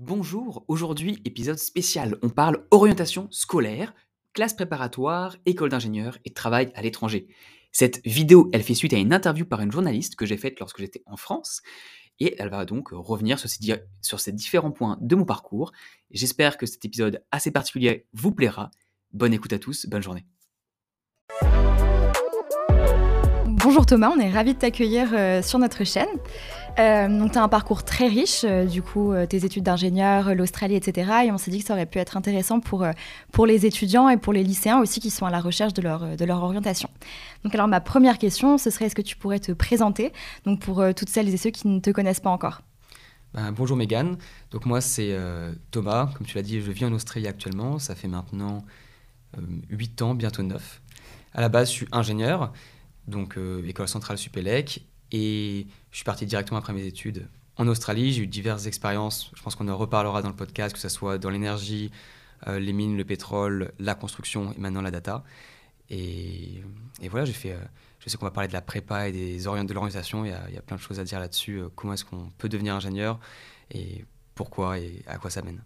Bonjour, aujourd'hui épisode spécial, on parle orientation scolaire, classe préparatoire, école d'ingénieur et travail à l'étranger. Cette vidéo, elle fait suite à une interview par une journaliste que j'ai faite lorsque j'étais en France et elle va donc revenir sur ces, sur ces différents points de mon parcours. J'espère que cet épisode assez particulier vous plaira. Bonne écoute à tous, bonne journée. Bonjour Thomas, on est ravis de t'accueillir euh, sur notre chaîne. Euh, donc tu as un parcours très riche, euh, du coup euh, tes études d'ingénieur, l'Australie, etc. Et on s'est dit que ça aurait pu être intéressant pour, pour les étudiants et pour les lycéens aussi qui sont à la recherche de leur, de leur orientation. Donc alors ma première question, ce serait est-ce que tu pourrais te présenter, donc pour toutes celles et ceux qui ne te connaissent pas encore? Ben, bonjour Mégane, donc moi c'est Thomas, comme tu l'as dit, je vis en Australie actuellement, ça fait maintenant euh, 8 ans, bientôt 9. À la base je suis ingénieur, donc école centrale Supélec, et je suis parti directement après mes études en Australie, j'ai eu diverses expériences, je pense qu'on en reparlera dans le podcast, que ce soit dans l'énergie, euh, les mines, le pétrole, la construction et maintenant la data. Et, voilà, j'ai fait... euh, je sais qu'on va parler de la prépa et des de l'orientation. Il y, a, plein de choses à dire là-dessus. euh, comment est-ce qu'on peut devenir ingénieur et pourquoi et à quoi ça mène.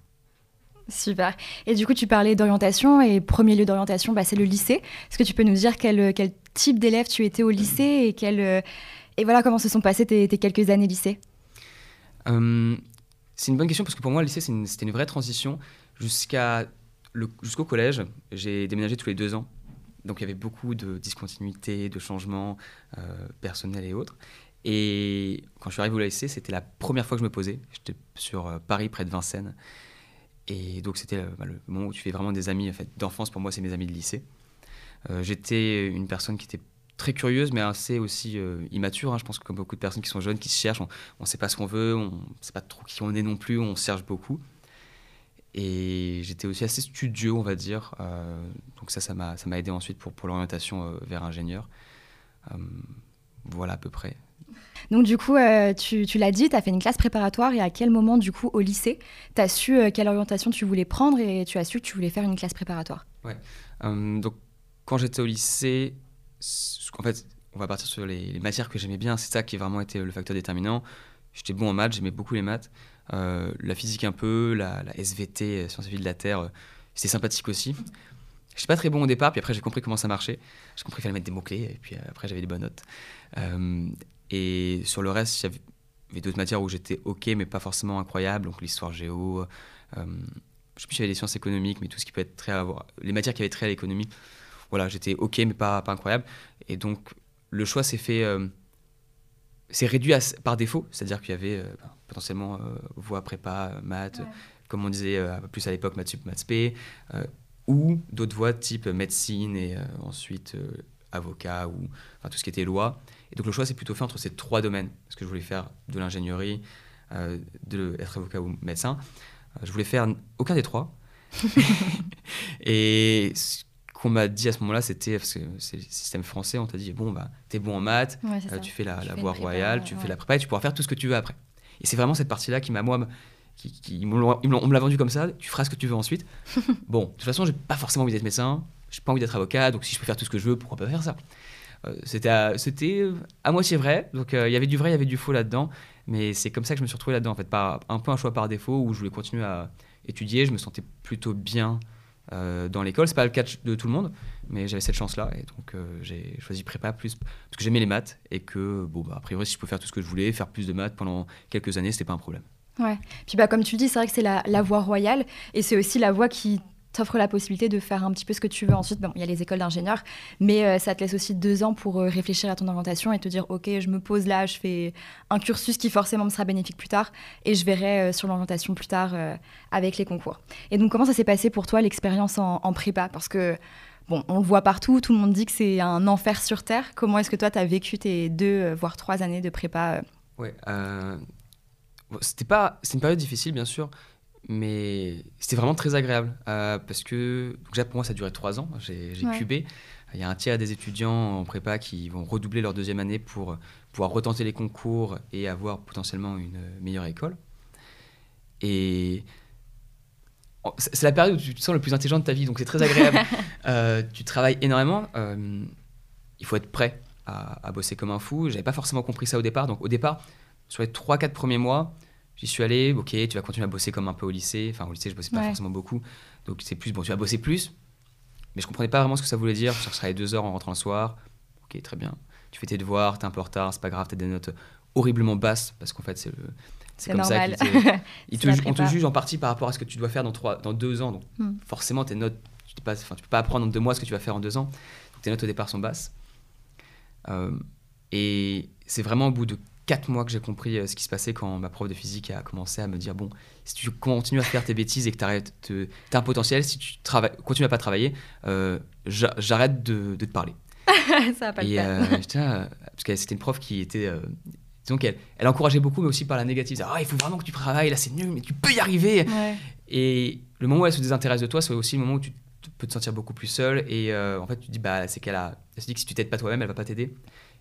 Super. Et du coup tu parlais d'orientation et premier lieu d'orientation, bah, c'est le lycée. Est-ce que tu peux nous dire quel, type d'élève tu étais au lycée et, quel, et voilà comment se sont passées tes, quelques années lycée Euh, c'est une bonne question parce que pour moi, le lycée, c'était une, vraie transition. Jusqu'à jusqu'au collège, j'ai déménagé tous les deux ans. Donc il y avait beaucoup de discontinuité, de changements euh, personnels et autres. Et quand je suis arrivé au lycée, c'était la première fois que je me posais. J'étais sur euh, Paris, près de Vincennes. Et donc c'était bah, le moment où tu fais vraiment des amis en fait, d'enfance. Pour moi, c'est mes amis de lycée. J'étais une personne qui était très curieuse, mais assez aussi euh, immature. hein. Je pense que comme beaucoup de personnes qui sont jeunes, qui se cherchent, on ne sait pas ce qu'on veut, on ne sait pas trop qui on est non plus, on se cherche beaucoup. Et j'étais aussi assez studieux, on va dire. Euh, donc ça, ça m'a ça m'a aidé ensuite pour, pour l'orientation euh, vers ingénieur. Euh, voilà à peu près. Donc du coup, tu, tu l'as dit, tu as fait une classe préparatoire et à quel moment du coup au lycée, tu as su quelle orientation tu voulais prendre et tu as su que tu voulais faire une classe préparatoire? Euh, donc, quand j'étais au lycée, en fait, on va partir sur les, matières que j'aimais bien. C'est ça qui a vraiment été le facteur déterminant. J'étais bon en maths, j'aimais beaucoup les maths. Euh, la physique un peu, la, SVT, euh, sciences vie de la Terre, euh, c'était sympathique aussi. Je suis pas très bon au départ, puis après j'ai compris comment ça marchait. J'ai compris qu'il fallait mettre des mots-clés, et puis après j'avais des bonnes notes. Et sur le reste, il y avait- d'autres matières où j'étais ok, mais pas forcément incroyable. Donc l'histoire géo, euh, je sais plus avait des sciences économiques, mais tout ce qui peut être très à. Les matières qui avaient trait à l'économie, voilà, j'étais ok, mais pas, pas incroyable. Et donc le choix s'est fait. euh, c'est réduit à- par défaut, c'est-à-dire qu'il y avait euh, ben, potentiellement euh, voie prépa, maths, Ouais. comme on disait euh, plus à l'époque, maths sup, maths euh, ou d'autres voies type médecine et euh, ensuite euh, avocat ou enfin, tout ce qui était loi. Et donc le choix s'est plutôt fait entre ces trois domaines, parce que je voulais faire de l'ingénierie, euh, de être avocat ou médecin. Euh, je voulais faire aucun des trois. et qu'on m'a dit à ce moment-là, c'était, parce que c'est le système français, on t'a dit, bon, bah, t'es bon en maths, Ouais, euh, tu fais la, Tu la fais voie prépa, royale, tu ouais. fais la prépa et tu pourras faire tout ce que tu veux après. Et c'est vraiment cette partie-là qui m'a, moi, me- qui, qui- ils on me l'a vendu comme ça, tu feras ce que tu veux ensuite. bon, de toute façon, j'ai pas forcément envie d'être médecin, j'ai pas envie d'être avocat, donc si je peux faire tout ce que je veux, pourquoi pas faire ça? Euh, C'était à, c'était à moitié vrai, donc euh, il y avait du vrai, il y avait du faux là-dedans, mais c'est comme ça que je me suis retrouvé là-dedans, en fait, par, un peu un choix par défaut où je voulais continuer à étudier, je me sentais plutôt bien euh, dans l'école. C'est pas le cas de tout le monde, mais j'avais cette chance-là et donc euh, j'ai choisi prépa plus parce que j'aimais les maths et que bon bah a priori si je pouvais faire tout ce que je voulais, faire plus de maths pendant quelques années, c'était pas un problème. Ouais. Puis bah, comme tu dis, c'est vrai que c'est la, la voie royale et c'est aussi la voie qui t'offre la possibilité de faire un petit peu ce que tu veux ensuite. Bon, il y a les écoles d'ingénieurs, mais euh, ça te laisse aussi deux ans pour euh, réfléchir à ton orientation et te dire, ok, je me pose là, je fais un cursus qui forcément me sera bénéfique plus tard et je verrai euh, sur l'orientation plus tard avec les concours. Et donc, comment ça s'est passé pour toi l'expérience en, prépa? Parce que Bon, on le voit partout, tout le monde dit que c'est un enfer sur Terre. Comment est-ce que toi, tu as vécu tes deux, voire trois années de prépa Ouais. c'était pas, c'est une période difficile bien sûr, mais c'était vraiment très agréable euh, parce que déjà pour moi ça a duré trois ans. J'ai, Ouais. cubé. Il y a un tiers des étudiants en prépa qui vont redoubler leur deuxième année pour pouvoir retenter les concours et avoir potentiellement une meilleure école. Et c'est c'est la période où tu te sens le plus intelligent de ta vie, donc c'est très agréable. Euh, tu travailles énormément. euh, il faut être prêt à, à bosser comme un fou. J'avais pas forcément compris ça au départ. Donc au départ, sur les 3-4 premiers mois, J'y suis allé, ok, tu vas continuer à bosser comme un peu au lycée. Enfin, au lycée, je bossais pas Ouais. forcément beaucoup. Donc, c'est plus, bon, tu vas bosser plus. Mais je comprenais pas vraiment ce que ça voulait dire. Je travaillais deux heures en rentrant le soir. Ok, très bien. Tu fais tes devoirs, t'es un peu en retard, c'est pas grave, t'as des notes horriblement basses. Parce qu'en fait, c'est le. C'est comme ça normal. ils C'est te on te juge en partie par rapport à ce que tu dois faire dans, trois, dans deux ans. Donc, Hmm. forcément, tes notes, tu tu peux pas apprendre en deux mois ce que tu vas faire en deux ans. Donc, tes notes au départ sont basses. Euh, et c'est vraiment au bout de quatre mois que j'ai compris euh, ce qui se passait quand ma prof de physique a commencé à me dire bon, si tu continues à faire tes bêtises et que tu as un potentiel, si tu travailles, continues à pas travailler, euh, j'a- j'arrête de, de te parler. ça va pas le Et faire. euh, parce que c'était une prof qui était. euh, disons qu'elle elle encourageait beaucoup, mais aussi par la négative. Elle Ah, il faut vraiment que tu travailles, là c'est nul, mais tu peux y arriver. Ouais. Et le moment où elle se désintéresse de toi, c'est aussi le moment où tu peux te sentir beaucoup plus seul. Et en fait, tu te dis, bah, c'est qu'elle a. Elle se dit que si tu t'aides pas toi-même, elle va pas t'aider.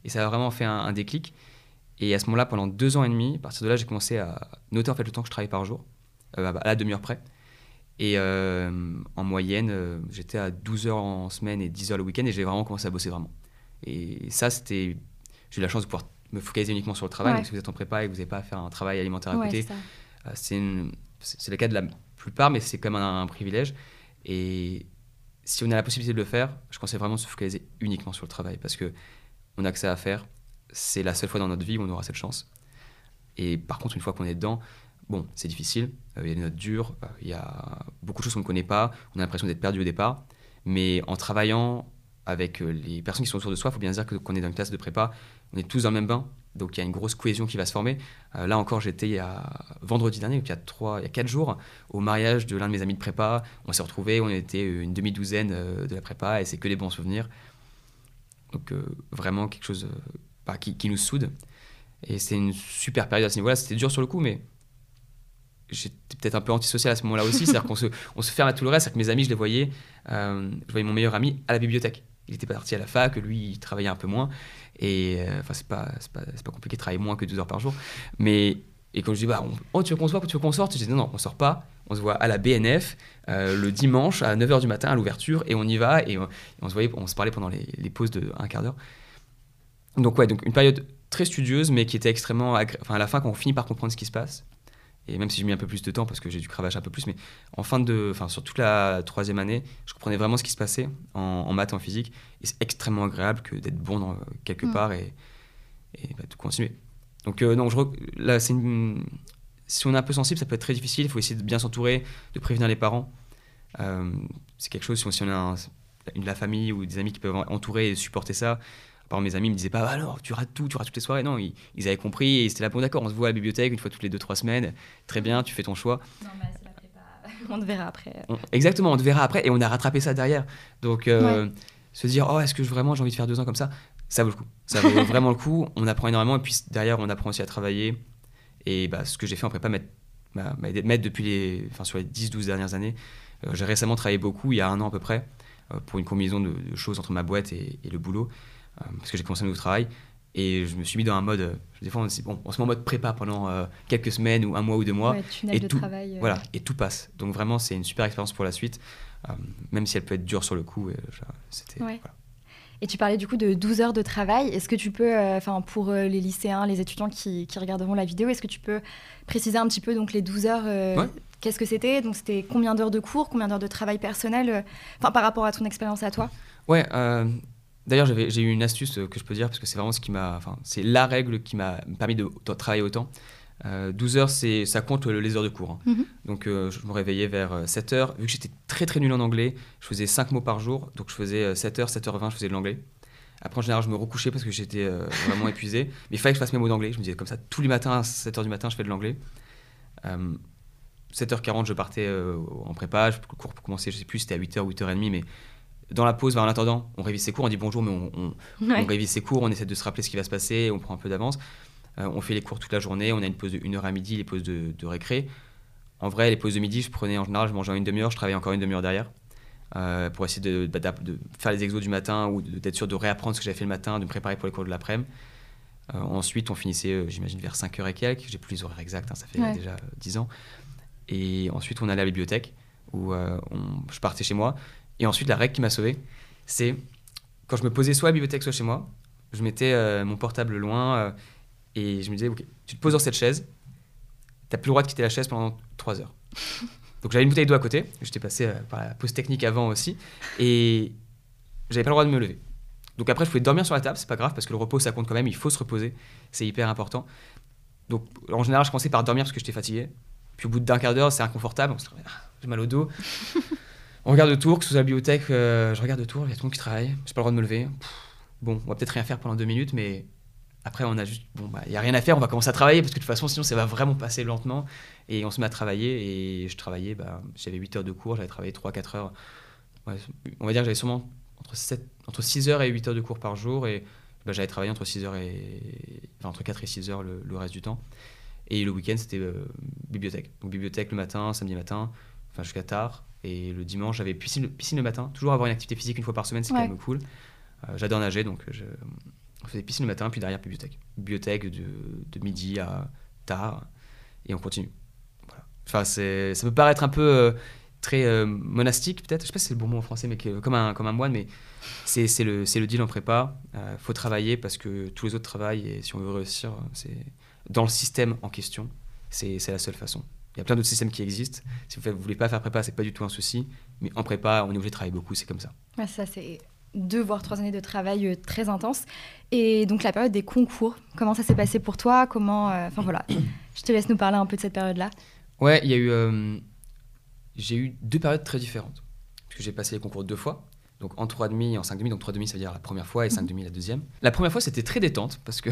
Et ça a vraiment fait un, un déclic. Et à ce moment-là, pendant deux ans et demi, à partir de là, j'ai commencé à noter en fait le temps que je travaillais par jour, euh, à la demi-heure près. Et euh, en moyenne, euh, j'étais à 12 heures en semaine et 10 heures le week-end, et j'ai vraiment commencé à bosser vraiment. Et ça, c'était. J'ai eu la chance de pouvoir me focaliser uniquement sur le travail. Ouais. Donc, si vous êtes en prépa et que vous n'avez pas à faire un travail alimentaire à Ouais, côté, c'est une- le cas de la plupart, mais c'est quand même un, un privilège. Et si on a la possibilité de le faire, je conseille vraiment de se focaliser uniquement sur le travail parce que on a que ça à faire. C'est la seule fois dans notre vie où on aura cette chance. Et par contre, une fois qu'on est dedans, bon, c'est difficile. Euh, Il y a des notes dures, euh, il y a beaucoup de choses qu'on ne connaît pas. On a l'impression d'être perdu au départ. Mais en travaillant avec euh, les personnes qui sont autour de soi, il faut bien dire que qu'on est dans une classe de prépa, on est tous dans le même bain. Donc il y a une grosse cohésion qui va se former. Là encore, j'étais a vendredi dernier, donc il y a trois, il y a quatre jours, au mariage de l'un de mes amis de prépa. On s'est retrouvés, on était une demi-douzaine de la prépa et c'est que des bons souvenirs. Donc vraiment quelque chose euh, qui, qui nous soude. Et c'est une super période à ce niveau-là. C'était dur sur le coup, mais j'étais peut-être un peu antisocial à ce moment-là aussi. C'est-à-dire qu'on se, on se ferme à tout le reste. C'est-à-dire que mes amis, je les voyais. euh, je voyais mon meilleur ami à la bibliothèque. Il était parti à la fac, lui, il travaillait un peu moins. Et euh, enfin, c'est pas, c'est pas, c'est pas compliqué de travailler moins que 12 heures par jour. Mais, et quand je dis, bah, on- oh, tu veux qu'on se voit, tu veux qu'on sorte? Je dis, non, non, on sort pas. On se voit à la BNF euh, le dimanche à 9h du matin à l'ouverture et on y va. Et on, et on se voyait, on se parlait pendant les, les pauses de un quart d'heure. Donc, ouais, donc une période très studieuse, mais qui était extrêmement. agré- Enfin, à la fin, quand on finit par comprendre ce qui se passe, et même si j'ai mis un peu plus de temps parce que j'ai dû cravacher un peu plus, mais en fin de, enfin sur toute la troisième année, je comprenais vraiment ce qui se passait en, en maths et en physique, et c'est extrêmement agréable que d'être bon dans, quelque Mm. part et, et bah, de continuer. Donc euh, non, je, là c'est une- si on est un peu sensible, ça peut être très difficile. Il faut essayer de bien s'entourer, de prévenir les parents. Euh, c'est quelque chose si on, si on a un- une la famille ou des amis qui peuvent entourer et supporter ça. Par mes amis me disaient pas, Ah, alors tu rates tout, tu rates toutes les soirées. Non, ils, ils avaient compris et c'était là, bon d'accord, on se voit à la bibliothèque une fois toutes les deux, trois semaines. Très bien, tu fais ton choix. On te verra après. On- exactement, on te verra après et on a rattrapé ça derrière. Donc euh, se dire, oh, est-ce que vraiment j'ai envie de faire deux ans comme ça? Ça vaut le coup. Ça vaut vraiment le coup. On apprend énormément et puis derrière, on apprend aussi à travailler. Et bah, ce que j'ai fait en prépa m'a m'a aidé- depuis les, enfin, sur les 10-12 dernières années. Euh, j'ai récemment travaillé beaucoup, il y a un an à peu près, euh, pour une combinaison de, de choses entre ma boîte et, et le boulot, parce que j'ai commencé un nouveau travail. Et je me suis mis dans un mode, euh, des fois on bon, on se met en mode prépa pendant euh, quelques semaines ou un mois ou deux mois. Ouais, tunnel et de tout- travail. euh, Voilà, et tout passe. Donc vraiment, c'est une super expérience pour la suite, euh, même si elle peut être dure sur le coup. et, euh, C'était Ouais. voilà. Et tu parlais du coup de 12 heures de travail. Est-ce que tu peux, euh, enfin pour euh, les lycéens, les étudiants qui, qui regarderont la vidéo, est-ce que tu peux préciser un petit peu donc les 12 heures euh, Ouais. Qu'est-ce que c'était? Donc c'était combien d'heures de cours, combien d'heures de travail personnel euh, Enfin par rapport à ton expérience à toi? Ouais. Euh, D'ailleurs, j'ai eu une astuce euh, que je peux dire parce que c'est vraiment ce qui m'a, enfin, c'est la règle qui m'a permis de, de travailler autant. Euh, 12 heures, c'est, ça compte euh, les heures de cours. hein. Mhm. Donc, euh, je me réveillais vers euh, 7 heures. Vu que j'étais très très nul en anglais, je faisais 5 mots par jour. Donc, je faisais euh, 7 heures, 7h20, je faisais de l'anglais. Après, en général, je me recouchais parce que j'étais euh, vraiment épuisé. Mais il fallait que je fasse mes mots d'anglais. Je me disais comme ça, tous les matins, à 7h du matin, je fais de l'anglais. Euh, 7h40, je partais euh, en prépa. Le cours pour commencer, je sais plus, c'était à 8h, 8h30. Mais dans la pause, bah, en attendant, on révise ses cours, on dit bonjour, mais on, on- Ouais. on révise ses cours, on essaie de se rappeler ce qui va se passer, on prend un peu d'avance. Euh, on fait les cours toute la journée, on a une pause de 1 heure à midi, les pauses de, de récré. En vrai, les pauses de midi, je prenais en général, je mangeais en une demi-heure, je travaillais encore une demi-heure derrière. euh, pour essayer de, bah, de faire les exos du matin ou d'être sûr de réapprendre ce que j'avais fait le matin, de me préparer pour les cours de l'après-midi. Euh, ensuite, on finissait, j'imagine, vers 5h et quelques. J'ai plus les horaires exacts, hein, ça fait Ouais. déjà euh, 10 ans. Et ensuite, on allait à la bibliothèque où on- je partais chez moi. Et ensuite, la règle qui m'a sauvé, c'est quand je me posais soit à la bibliothèque, soit chez moi, je mettais euh, mon portable loin euh, et je me disais, ok, tu te poses dans cette chaise, t'as plus le droit de quitter la chaise pendant 3 heures. Donc j'avais une bouteille d'eau à côté, j'étais passé euh, par la pause technique avant aussi, et j'avais pas le droit de me lever. Donc après, je pouvais dormir sur la table, c'est pas grave parce que le repos ça compte quand même, il faut se reposer, c'est hyper important. Donc en général, je commençais par dormir parce que j'étais fatigué. Puis au bout d'un quart d'heure, c'est inconfortable, ah, j'ai mal au dos. on regarde autour, que ce soit la bibliothèque, euh, je regarde autour, il y a tout le monde qui travaille, j'ai pas le droit de me lever. Bon, on va peut-être rien faire pendant deux minutes, mais après, on a juste, bon, bah, il n'y a rien à faire, on va commencer à travailler parce que de toute façon, sinon, ça va vraiment passer lentement. Et on se met à travailler. Et je travaillais, bah, j'avais 8 heures de cours, j'avais travaillé 3-4 heures. On va dire que j'avais sûrement entre, 7, entre 6 heures et 8 heures de cours par jour. Et bah, j'avais travaillé entre, 6 heures et, entre 4 et 6 heures le, le reste du temps. Et le week-end, c'était euh, bibliothèque. Donc bibliothèque le matin, samedi matin, enfin jusqu'à tard. Et le dimanche, j'avais piscine, piscine le matin. Toujours avoir une activité physique une fois par semaine, c'est Ouais. quand même cool. Euh, J'adore nager, donc je, on faisait piscine le matin, puis derrière bibliothèque. Bibliothèque de, de midi à tard, et on continue. Voilà. Enfin, ça peut paraître un peu euh, très euh, monastique, peut-être. Je sais pas si c'est le bon mot en français, mais que- comme, un, comme un moine, mais c'est le, le deal en prépa. Il faut travailler parce que tous les autres travaillent, et si on veut réussir, c'est dans le système en question, c'est la seule façon. Il y a plein d'autres systèmes qui existent. Si vous ne voulez pas faire prépa, c'est pas du tout un souci. Mais en prépa, on est obligé de travailler beaucoup, c'est comme ça. Ouais, ça, c'est deux voire trois années de travail euh, très intense. Et donc la période des concours, comment ça s'est passé pour toi? Comment, euh, voilà, je te laisse nous parler un peu de cette période-là. Ouais, il y a eu. euh, j'ai eu deux périodes très différentes. Parce que j'ai passé les concours deux fois. Donc en 3,5 et en 5,5. Donc 3,5 ça veut dire la première fois et 5,5 la deuxième. La première fois c'était très détente parce que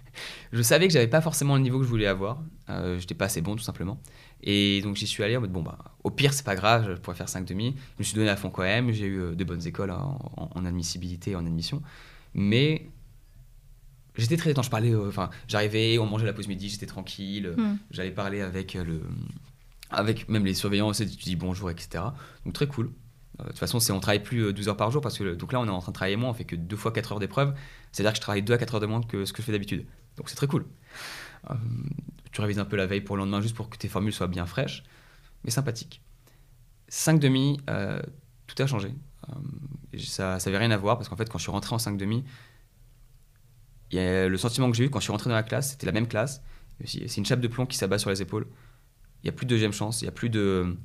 je savais que j'avais pas forcément le niveau que je voulais avoir. Euh, J'étais pas assez bon tout simplement. Et donc j'y suis allé en mode bon bah au pire c'est pas grave, je pourrais faire 5,5. Je me suis donné à fond quand même. J'ai eu euh, de bonnes écoles en, en- en admissibilité et en admission. Mais j'étais très. Je parlais, euh, j'arrivais, on mangeait la pause midi, j'étais tranquille. Hmm. J'allais parler avec euh, le, avec même les surveillants aussi, tu dis bonjour, etc. Donc très cool. Euh, De toute façon, c'est on travaille plus euh, 12 heures par jour parce que donc là on est en train de travailler moins, on fait que deux fois 4 heures d'épreuve. C'est-à-dire que je travaille 2 à 4 heures de moins que ce que je fais d'habitude. Donc c'est très cool. Euh, tu révises un peu la veille pour le lendemain juste pour que tes formules soient bien fraîches, mais sympathique. 5 demi, euh, tout a changé. Euh, ça n'avait rien à voir parce qu'en fait quand je suis rentré en 5 demi, le sentiment que j'ai eu quand je suis rentré dans la classe, c'était la même classe. C'est une chape de plomb qui s'abat sur les épaules. Il n'y a plus de deuxième chance, il n'y a plus de.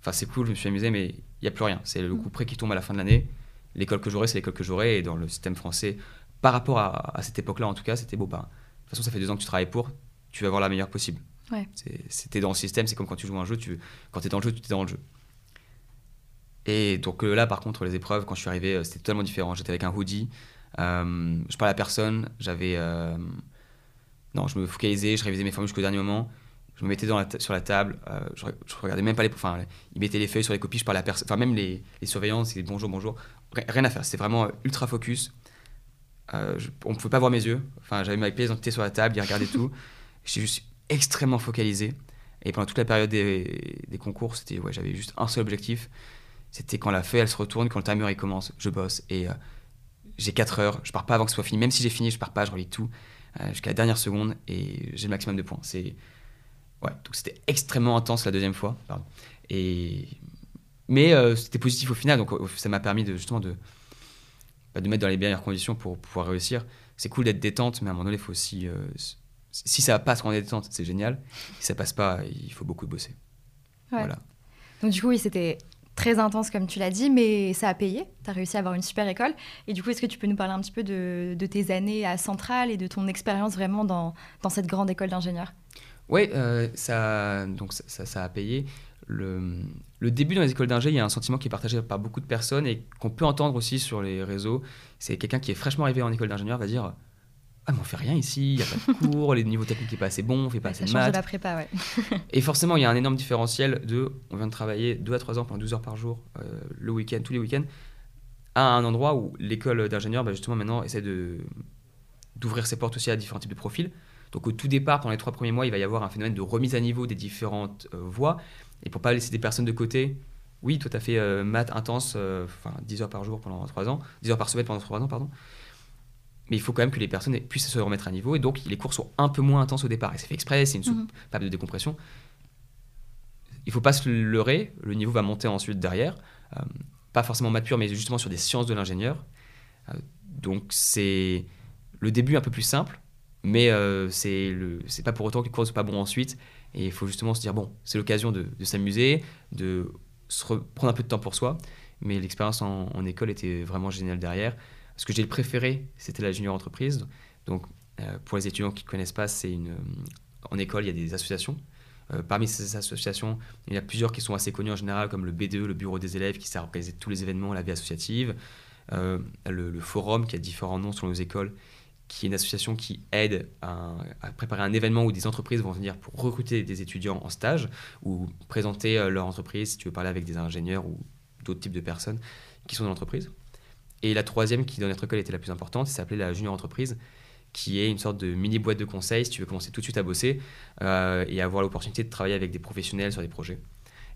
Enfin, c'est cool, je me suis amusé, mais il n'y a plus rien. C'est le coup près qui tombe à la fin de l'année. L'école que j'aurai, c'est l'école que j'aurai. Et dans le système français, par rapport à, à cette époque-là, en tout cas, c'était beau pas. De toute façon, ça fait deux ans que tu travailles pour, tu vas avoir la meilleure possible. Ouais. C'était dans le système, c'est comme quand tu joues à un jeu, tu, quand tu es dans le jeu, tu es dans le jeu. Et donc euh, là, par contre, les épreuves, quand je suis arrivé, euh, c'était totalement différent. J'étais avec un hoodie, euh, je parlais à personne, j'avais. euh, non, je me focalisais, je révisais mes formules jusqu'au dernier moment. Je me mettais dans la ta- sur la table, euh, je, je regardais même pas les. Enfin, ils mettaient les feuilles sur les copies, je parlais à personne. Enfin, même les, les surveillants, c'est bonjour, bonjour. Ri- Rien à faire, c'était vraiment ultra focus. Euh, je- on ne pouvait pas voir mes yeux. Enfin, j'avais ma pièce d'identité sur la table, ils regardaient tout. J'étais juste extrêmement focalisé. Et pendant toute la période des, des concours, c'était, ouais, j'avais juste un seul objectif. C'était quand la feuille elle se retourne, quand le timer il commence, je bosse. Et euh, j'ai 4 heures, je pars pas avant que ce soit fini. Même si j'ai fini, je pars pas, je relis tout euh, jusqu'à la dernière seconde et j'ai le maximum de points. C'est ouais, donc c'était extrêmement intense la deuxième fois. Pardon. Et mais euh, c'était positif au final, donc ça m'a permis de justement de bah, de mettre dans les meilleures conditions pour pouvoir réussir. C'est cool d'être détente, mais à un moment donné, il faut aussi euh, si ça passe quand on est détente, c'est génial. Si ça passe pas, il faut beaucoup bosser. Ouais. Voilà. Donc du coup, oui, c'était très intense comme tu l'as dit, mais ça a payé. Tu as réussi à avoir une super école. Et du coup, est-ce que tu peux nous parler un petit peu de, de tes années à Centrale et de ton expérience vraiment dans, dans cette grande école d'ingénieurs? Oui, ça, donc ça, ça- ça a payé. Le, le début dans les écoles d'ingé, il y a un sentiment qui est partagé par beaucoup de personnes et qu'on peut entendre aussi sur les réseaux. C'est quelqu'un qui est fraîchement arrivé en école d'ingénieur va dire Ah, mais on fait rien ici, il n'y a pas de cours, les niveaux techniques n'est pas assez bon, on fait pas Ouais, assez de change de maths. la prépa, ouais. Et forcément, il y a un énorme différentiel de on vient de travailler 2 à 3 ans pendant 12 heures par jour, euh, le week-end, tous les week-ends, à un endroit où l'école d'ingénieur, bah, justement, maintenant, essaie de d'ouvrir ses portes aussi à différents types de profils. Donc, au tout départ, pendant les trois premiers mois, il va y avoir un phénomène de remise à niveau des différentes euh, voies. Et pour pas laisser des personnes de côté, oui, toi, tu as fait euh, maths intense, euh, enfin 10 heures par jour pendant 3 ans, 10 heures par semaine pendant 3 ans, pardon. Mais il faut quand même que les personnes puissent se remettre à niveau. Et donc, les cours sont un peu moins intenses au départ. Et c'est fait exprès, c'est une Mhm. soupape de décompression. Il faut pas se leurrer, le niveau va monter ensuite derrière. Euh, pas forcément maths pur, mais justement sur des sciences de l'ingénieur. Euh, donc, c'est le début un peu plus simple, mais euh, c'est le- pas pour autant que les cours ne sont pas bons ensuite. Et il faut justement se dire, bon, c'est l'occasion de, s'amuser, de se prendre un peu de temps pour soi. Mais l'expérience en, école était vraiment géniale derrière. Ce que j'ai préféré, c'était la junior entreprise. Donc, euh, pour les étudiants qui ne connaissent pas, c'est une. En école, il y a des associations. Euh, parmi ces associations, il y a plusieurs qui sont assez connues en général, comme le B2, le Bureau des élèves, qui sert à organiser tous les événements, la vie associative. Euh, le, Forum, qui a différents noms sur nos écoles, qui est une association qui aide à, préparer un événement où des entreprises vont venir pour recruter des étudiants en stage ou présenter leur entreprise si tu veux parler avec des ingénieurs ou d'autres types de personnes qui sont dans l'entreprise. Et la troisième, qui dans notre école était la plus importante, s'appelait la junior entreprise, qui est une sorte de mini boîte de conseils si tu veux commencer tout de suite à bosser euh, et avoir l'opportunité de travailler avec des professionnels sur des projets.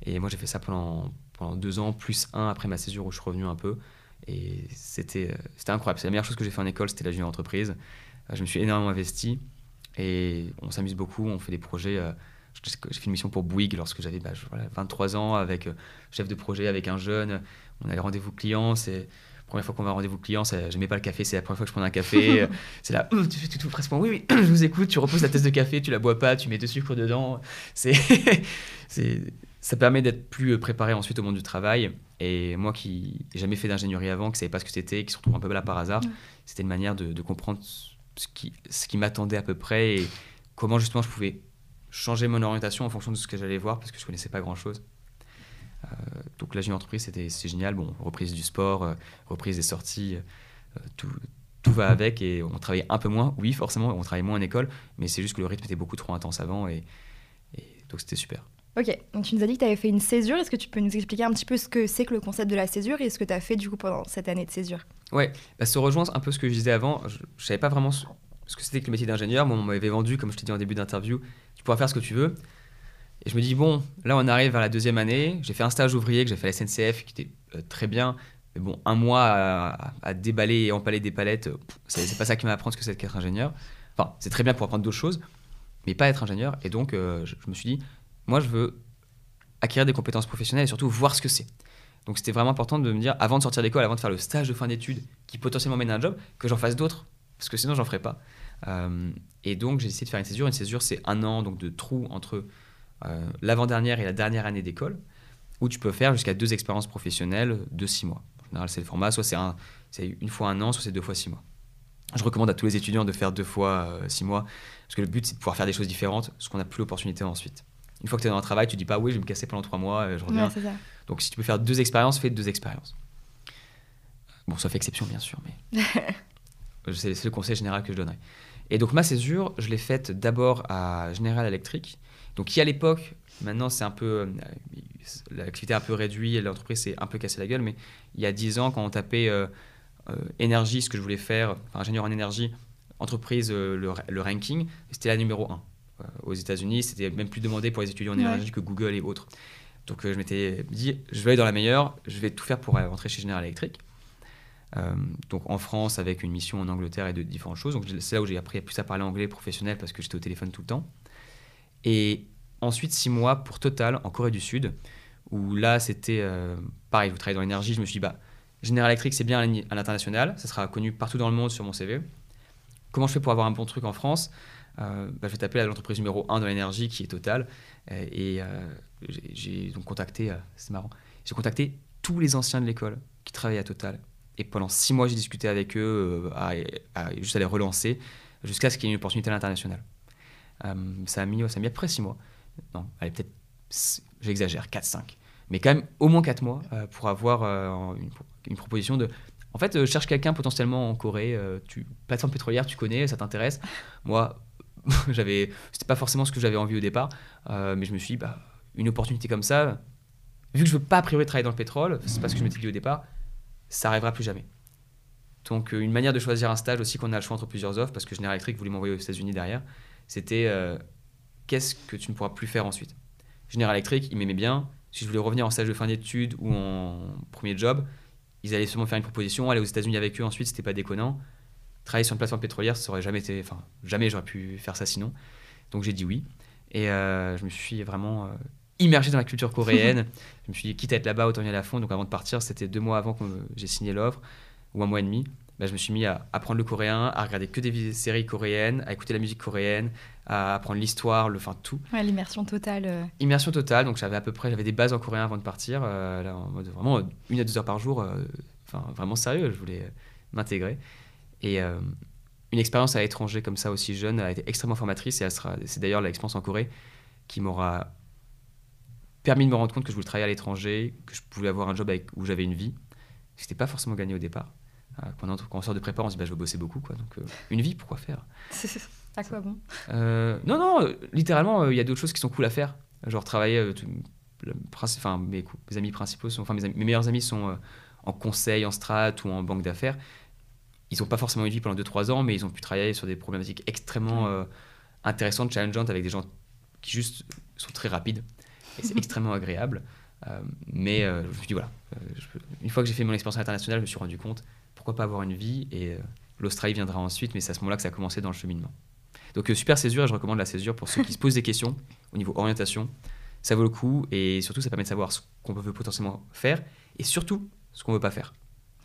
Et moi, j'ai fait ça pendant, pendant deux ans, plus un après ma césure où je suis revenu un peu. Et c'était incroyable. C'est la meilleure chose que j'ai fait en école, c'était la junior entreprise. Euh, je me suis énormément investi et on s'amuse beaucoup, on fait des projets. Euh, j'ai fait une mission pour Bouygues lorsque j'avais bah, 23 ans avec chef de projet, avec un jeune. On a les rendez-vous clients. C'est première fois qu'on va rendez-vous client, j'aimais pas le café, c'est la première fois que je prends un café. c'est là, oh, tu fais tout, presque. Oui, oui, je vous écoute, tu reposes la tasse de café, tu la bois pas, tu mets de sucre dedans. C'est, ça permet d'être plus préparé ensuite au monde du travail. Et moi qui n'ai jamais fait d'ingénierie avant, qui savais pas ce que c'était, qui se retrouve un peu là par hasard, c'était une manière de, comprendre ce qui, ce qui m'attendait à peu près et comment justement je pouvais changer mon orientation en fonction de ce que j'allais voir parce que je connaissais pas grand chose. Euh, donc la jeune entreprise, c'était génial. Bon, reprise du sport, euh, reprise des sorties, euh, tout, tout va avec et on travaillait un peu moins. Oui, forcément, on travaillait moins en école, mais c'est juste que le rythme était beaucoup trop intense avant et, donc c'était super. Ok, donc tu nous as dit que tu avais fait une césure. Est-ce que tu peux nous expliquer un petit peu ce que c'est que le concept de la césure et ce que tu as fait du coup pendant cette année de césure? Ouais, bah, ça rejoint un peu ce que je disais avant. Je ne savais pas vraiment ce, que c'était que le métier d'ingénieur. Moi, on m'avait vendu, comme je t'ai dit en début d'interview, tu pourras faire ce que tu veux. Et je me dis, bon, là, on arrive vers la deuxième année. J'ai fait un stage ouvrier que j'ai fait à la SNCF qui était euh, très bien. Mais bon, un mois à, déballer et empaler des palettes, c'est pas ça qui m'a appris ce que c'est qu'être ingénieur. Enfin, c'est très bien pour apprendre d'autres choses, mais pas être ingénieur. Et donc, euh, je, me suis dit, moi, je veux acquérir des compétences professionnelles et surtout voir ce que c'est. Donc, c'était vraiment important de me dire, avant de sortir d'école, avant de faire le stage de fin d'études qui potentiellement mène à un job, que j'en fasse d'autres, parce que sinon, j'en ferais pas. Euh, et donc, j'ai essayé de faire une césure. Une césure, c'est un an donc de trou entre euh, l'avant-dernière et la dernière année d'école, où tu peux faire jusqu'à deux expériences professionnelles de six mois. En général, c'est le format, soit c'est une fois un an, soit c'est deux fois six mois. Je recommande à tous les étudiants de faire deux fois euh, six mois, parce que le but, c'est de pouvoir faire des choses différentes, ce qu'on n'a plus l'opportunité ensuite. Une fois que tu es dans le travail, tu dis pas oui, je vais me casser pendant trois mois, je reviens. Donc si tu peux faire deux expériences, fais deux expériences. Bon, sauf exception, bien sûr, mais c'est le conseil général que je donnerais. Et donc ma césure, je l'ai faite d'abord à General Electric, donc qui à l'époque, maintenant c'est un peu, euh, l'activité un peu réduite, l'entreprise s'est un peu cassé la gueule, mais il y a 10 ans, quand on tapait euh, euh, énergie, ce que je voulais faire, enfin, ingénieur en énergie, entreprise, le, ranking, c'était la numéro 1. Aux États-Unis, c'était même plus demandé pour les étudiants en énergie que Google et autres. Donc je m'étais dit, je vais aller dans la meilleure, je vais tout faire pour rentrer chez General Electric. donc en France avec une mission en Angleterre et de différentes choses. Donc c'est là où j'ai appris plus à parler anglais professionnel parce que j'étais au téléphone tout le temps. Et ensuite, six mois pour Total en Corée du Sud, où là, c'était euh, pareil, vous travaillez dans l'énergie. Je me suis dit, bah, General Electric, c'est bien à l'international, ça sera connu partout dans le monde sur mon CV. Comment je fais pour avoir un bon truc en France? Euh, bah, Je vais taper l'entreprise numéro 1 dans l'énergie, qui est Total. Euh, et j'ai donc contacté, c'est marrant, j'ai contacté tous les anciens de l'école qui travaillaient à Total. Et pendant six mois, j'ai discuté avec eux, juste à les relancer, jusqu'à ce qu'il y ait une opportunité à l'international. Euh, ça, a mis, ça a mis à peu près 6 mois. Non, allez, peut-être, j'exagère, 4-5. Mais quand même au moins 4 mois euh, pour avoir euh, une, proposition de. En fait, cherche quelqu'un potentiellement en Corée, tu, plateforme pétrolière, tu connais, ça t'intéresse. Moi, j'avais, c'était pas forcément ce que j'avais envie au départ, mais je me suis dit, bah, une opportunité comme ça, vu que je veux pas a priori travailler dans le pétrole, c'est pas ce que je m'étais dit au départ, ça arrivera plus jamais. Donc, une manière de choisir un stage aussi qu'on a le choix entre plusieurs offres, parce que General Electric voulait m'envoyer aux États-Unis derrière c'était euh, qu'est-ce que tu ne pourras plus faire ensuite? General Electric, ils m'aimaient bien. Si je voulais revenir en stage de fin d'études ou en premier job, ils allaient sûrement faire une proposition, aller aux États-Unis avec eux ensuite, c'était pas déconnant. Travailler sur une plateforme pétrolière, ça aurait jamais été, enfin jamais j'aurais pu faire ça sinon. Donc j'ai dit oui. Et euh, je me suis vraiment euh, immergé dans la culture coréenne. je me suis dit quitte à être là-bas, autant y aller à fond. Donc avant de partir, c'était deux mois avant que j'ai signé l'offre ou un mois et demi. bah, je me suis mis à apprendre le coréen, à regarder que des séries coréennes, à écouter la musique coréenne, à apprendre l'histoire, le, enfin tout. Ouais, l'immersion totale. euh. Immersion totale, donc j'avais à peu près j'avais des bases en coréen avant de partir, euh, là, en mode vraiment une à deux heures par jour, enfin vraiment sérieux, je voulais m'intégrer. Et euh, une expérience à l'étranger comme ça aussi jeune a été extrêmement formatrice et c'est d'ailleurs l'expérience en Corée qui m'aura permis de me rendre compte que je voulais travailler à l'étranger, que je pouvais avoir un job avec, où j'avais une vie. C'était pas forcément gagné au départ. Euh, quand, on, entre- quand on sort de prépa, on se dit bah, je vais bosser beaucoup, quoi. Donc euh, une vie, pourquoi faire? À quoi bon? Euh, non, non, littéralement, il y a d'autres choses qui sont cool à faire. Genre travailler. tout- le princi- Enfin, mes, amis principaux sont. Enfin, mes, mes meilleurs amis sont en conseil, en strat ou en banque d'affaires. Ils n'ont pas forcément une vie pendant 2-3 ans, mais ils ont pu travailler sur des problématiques extrêmement euh, intéressantes, challengeantes, avec des gens qui juste sont très rapides. Et c'est extrêmement agréable. Euh, mais euh, je me suis dit, voilà, peux- une fois que j'ai fait mon expérience internationale, je me suis rendu compte, pourquoi pas avoir une vie Et l'Australie viendra ensuite, mais c'est à ce moment-là que ça a commencé dans le cheminement. Donc super césure et je recommande la césure pour ceux qui se posent des questions au niveau orientation. Ça vaut le coup et surtout ça permet de savoir ce qu'on veut potentiellement faire et surtout ce qu'on veut pas faire.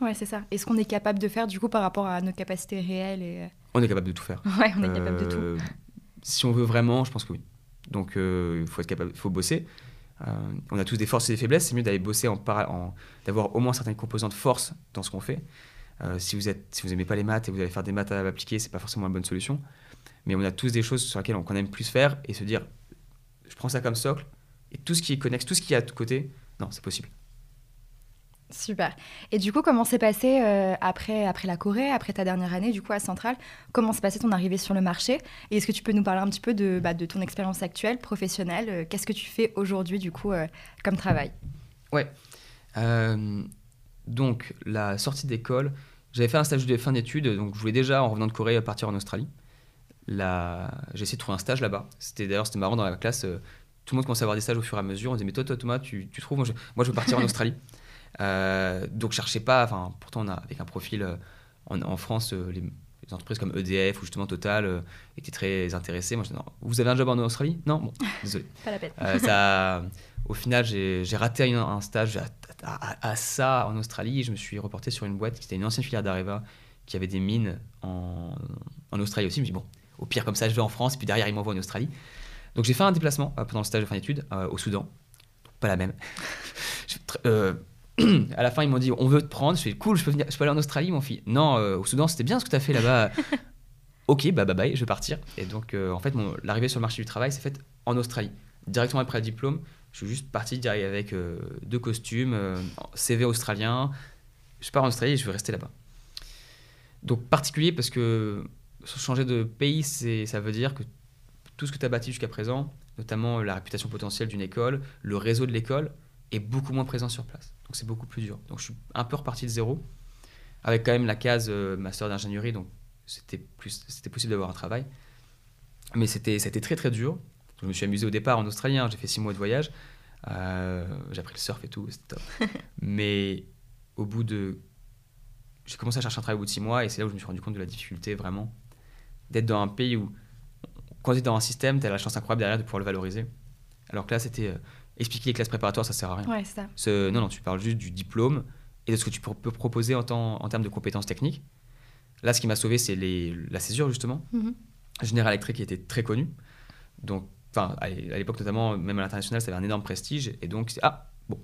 Ouais, c'est ça. Et ce qu'on est capable de faire du coup par rapport à nos capacités réelles et... On est capable de tout faire. euh, Ouais, on est capable de tout. Euh, Si on veut vraiment, je pense que oui. Donc euh, il faut être capable, il faut bosser. Euh, on a tous des forces et des faiblesses. C'est mieux d'aller bosser en, en d'avoir au moins certaines composantes force dans ce qu'on fait. Euh, si vous êtes, si vous aimez pas les maths et vous allez faire des maths à appliquer, c'est pas forcément la bonne solution. Mais on a tous des choses sur lesquelles on aime plus faire et se dire, je prends ça comme socle et tout ce qui est connexe, tout ce qui est à côté, non, c'est possible. Super. Et du coup, comment s'est passé euh, après, après la Corée, après ta dernière année du coup à Centrale? Comment s'est passé ton arrivée sur le marché? Et est-ce que tu peux nous parler un petit peu de, bah, de ton expérience actuelle, professionnelle Euh, Qu'est-ce que tu fais aujourd'hui du coup euh, comme travail? Euh, donc, la sortie d'école, j'avais fait un stage de fin d'études, donc je voulais déjà, en revenant de Corée, partir en Australie. Là, j'ai essayé de trouver un stage là-bas. C'était d'ailleurs c'était marrant dans la classe. tout le monde commençait à avoir des stages au fur et à mesure. On disait mais toi, toi Thomas, tu, tu trouves? Moi je, moi, je veux partir en Australie. Euh, donc je cherchais pas. Enfin, pourtant on a avec un profil euh, en, en France, euh, les, les entreprises comme EDF ou justement Total étaient très intéressées. Moi, je disais, non, vous avez un job en Australie? Non, bon, désolé. Pas la peine. Ça, au final, j'ai raté un, un stage à, à- à ça en Australie. Je me suis reporté sur une boîte qui était une ancienne filière d'Areva qui avait des mines en, en Australie aussi. Je me suis dit, bon, au pire, comme ça, je vais en France, puis derrière, ils m'envoient en Australie. Donc, j'ai fait un déplacement pendant le stage de fin d'études euh, au Soudan. Pas la même. Euh, à la fin, ils m'ont dit, on veut te prendre. Je fais, cool, je peux, venir, je peux aller en Australie, mon fils. Non, euh, au Soudan, c'était bien ce que tu as fait là-bas. ok, bah bye bye, je vais partir. Et donc, euh, en fait, l'arrivée sur le marché du travail s'est faite en Australie. Directement après le diplôme, je suis juste parti direct avec euh, deux costumes, CV australien. Je pars en Australie et je veux rester là-bas. Donc, particulier parce que changer de pays, c'est, ça veut dire que tout ce que tu as bâti jusqu'à présent, notamment la réputation potentielle d'une école, le réseau de l'école, est beaucoup moins présent sur place. Donc, c'est beaucoup plus dur. Donc, je suis un peu reparti de zéro, avec quand même la case euh, master d'ingénierie, donc c'était, plus, c'était possible d'avoir un travail. Mais c'était, c'était très très dur. Je me suis amusé au départ en Australie, hein, j'ai fait six mois de voyage. Euh, j'ai appris le surf et tout, c'était top. Mais au bout de. J'ai commencé à chercher un travail au bout de six mois et c'est là où je me suis rendu compte de la difficulté vraiment d'être dans un pays où, quand tu es dans un système, tu as la chance incroyable derrière de pouvoir le valoriser. Alors que là, c'était euh, expliquer les classes préparatoires, ça sert à rien. Ouais, c'est ça. Ce- non, non, tu parles juste du diplôme et de ce que tu peux proposer en, temps- en termes de compétences techniques. Là, ce qui m'a sauvé, c'est la césure, justement. Mhm. General Electric était très connu. Donc, à l'é- à l'époque notamment, même à l'international, ça avait un énorme prestige. Et donc, ah, bon,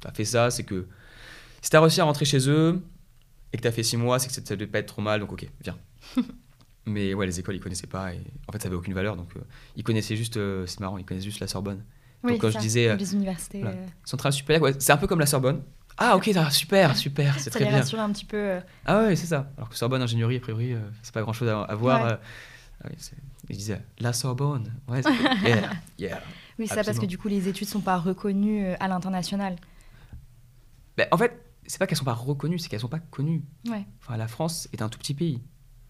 tu as fait ça, c'est que si tu as réussi à rentrer chez eux et que tu as fait six mois, c'est que ça ne devait pas être trop mal, donc ok, viens. Mais ouais, les écoles, ils connaissaient pas. Et en fait, ça avait aucune valeur. Donc, euh, ils connaissaient juste, euh, c'est marrant, ils connaissaient juste la Sorbonne. Oui, quand c'est je ça. disais, euh, les universités, voilà. euh, Centrale supérieure, ouais, c'est un peu comme la Sorbonne. Ah, ok, super, super, c'est ça très les bien. rassure un petit peu. euh, Ah ouais, c'est ça. Alors que Sorbonne ingénierie, a priori, euh, c'est pas grand chose à, à voir. Ouais. euh, ah oui, ils disaient la Sorbonne. Ouais, yeah, yeah. Oui, c'est ça, parce que du coup, les études sont pas reconnues euh, à l'international. Ben, en fait, c'est pas qu'elles sont pas reconnues, c'est qu'elles sont pas connues. Ouais. Enfin, la France est un tout petit pays.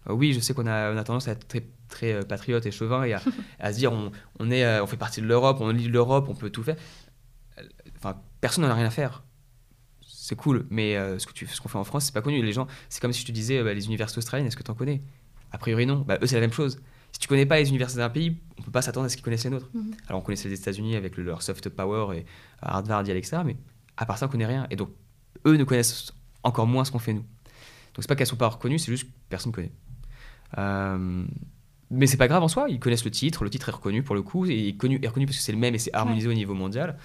Euh, oui, je sais qu'on a, on a tendance à être très, très euh, patriote et chauvin et à, à se dire on, on, est, euh, on fait partie de l'Europe, on lit l'Europe, on peut tout faire. Enfin, personne n'en a rien à faire. C'est cool, mais euh, ce que tu, ce qu'on fait en France, c'est pas connu. Les gens, c'est comme si je te disais bah, les universités australiennes, est-ce que tu en connais? A priori non. Bah, eux, c'est la même chose. Si tu connais pas les universités d'un pays, on peut pas s'attendre à ce qu'ils connaissent les nôtres. Mhm. Alors on connaissait les États-Unis avec le- leur soft power et Harvard, Yale, etc. Mais à part ça, on connaît rien. Et donc, eux ne connaissent encore moins ce qu'on fait nous. Donc c'est pas qu'elles sont pas reconnues, c'est juste que personne ne connaît. Euh, mais c'est pas grave en soi, ils connaissent le titre, le titre est reconnu pour le coup, et est, connu, est reconnu parce que c'est le même et c'est harmonisé au niveau mondial.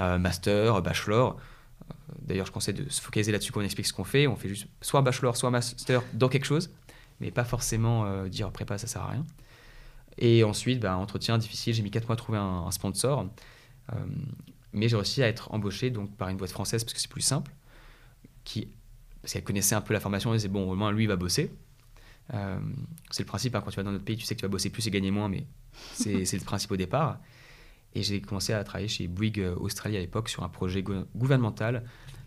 Euh, master, bachelor. Euh, d'ailleurs, je conseille de se focaliser là-dessus quand on explique ce qu'on fait. On fait juste soit bachelor, soit master dans quelque chose, mais pas forcément dire prépa, ça sert à rien. Et ensuite, bah, entretien difficile, j'ai mis 4 mois à trouver un, sponsor. mais j'ai réussi à être embauché donc, par une boîte française parce que c'est plus simple, qui, parce qu'elle connaissait un peu la formation, elle disait bon, au moins lui il va bosser. Euh, c'est le principe, hein, quand tu vas dans notre pays, tu sais que tu vas bosser plus et gagner moins, mais c'est le principe au départ. Et j'ai commencé à travailler chez Bouygues euh, Australie à l'époque sur un projet gouvernemental,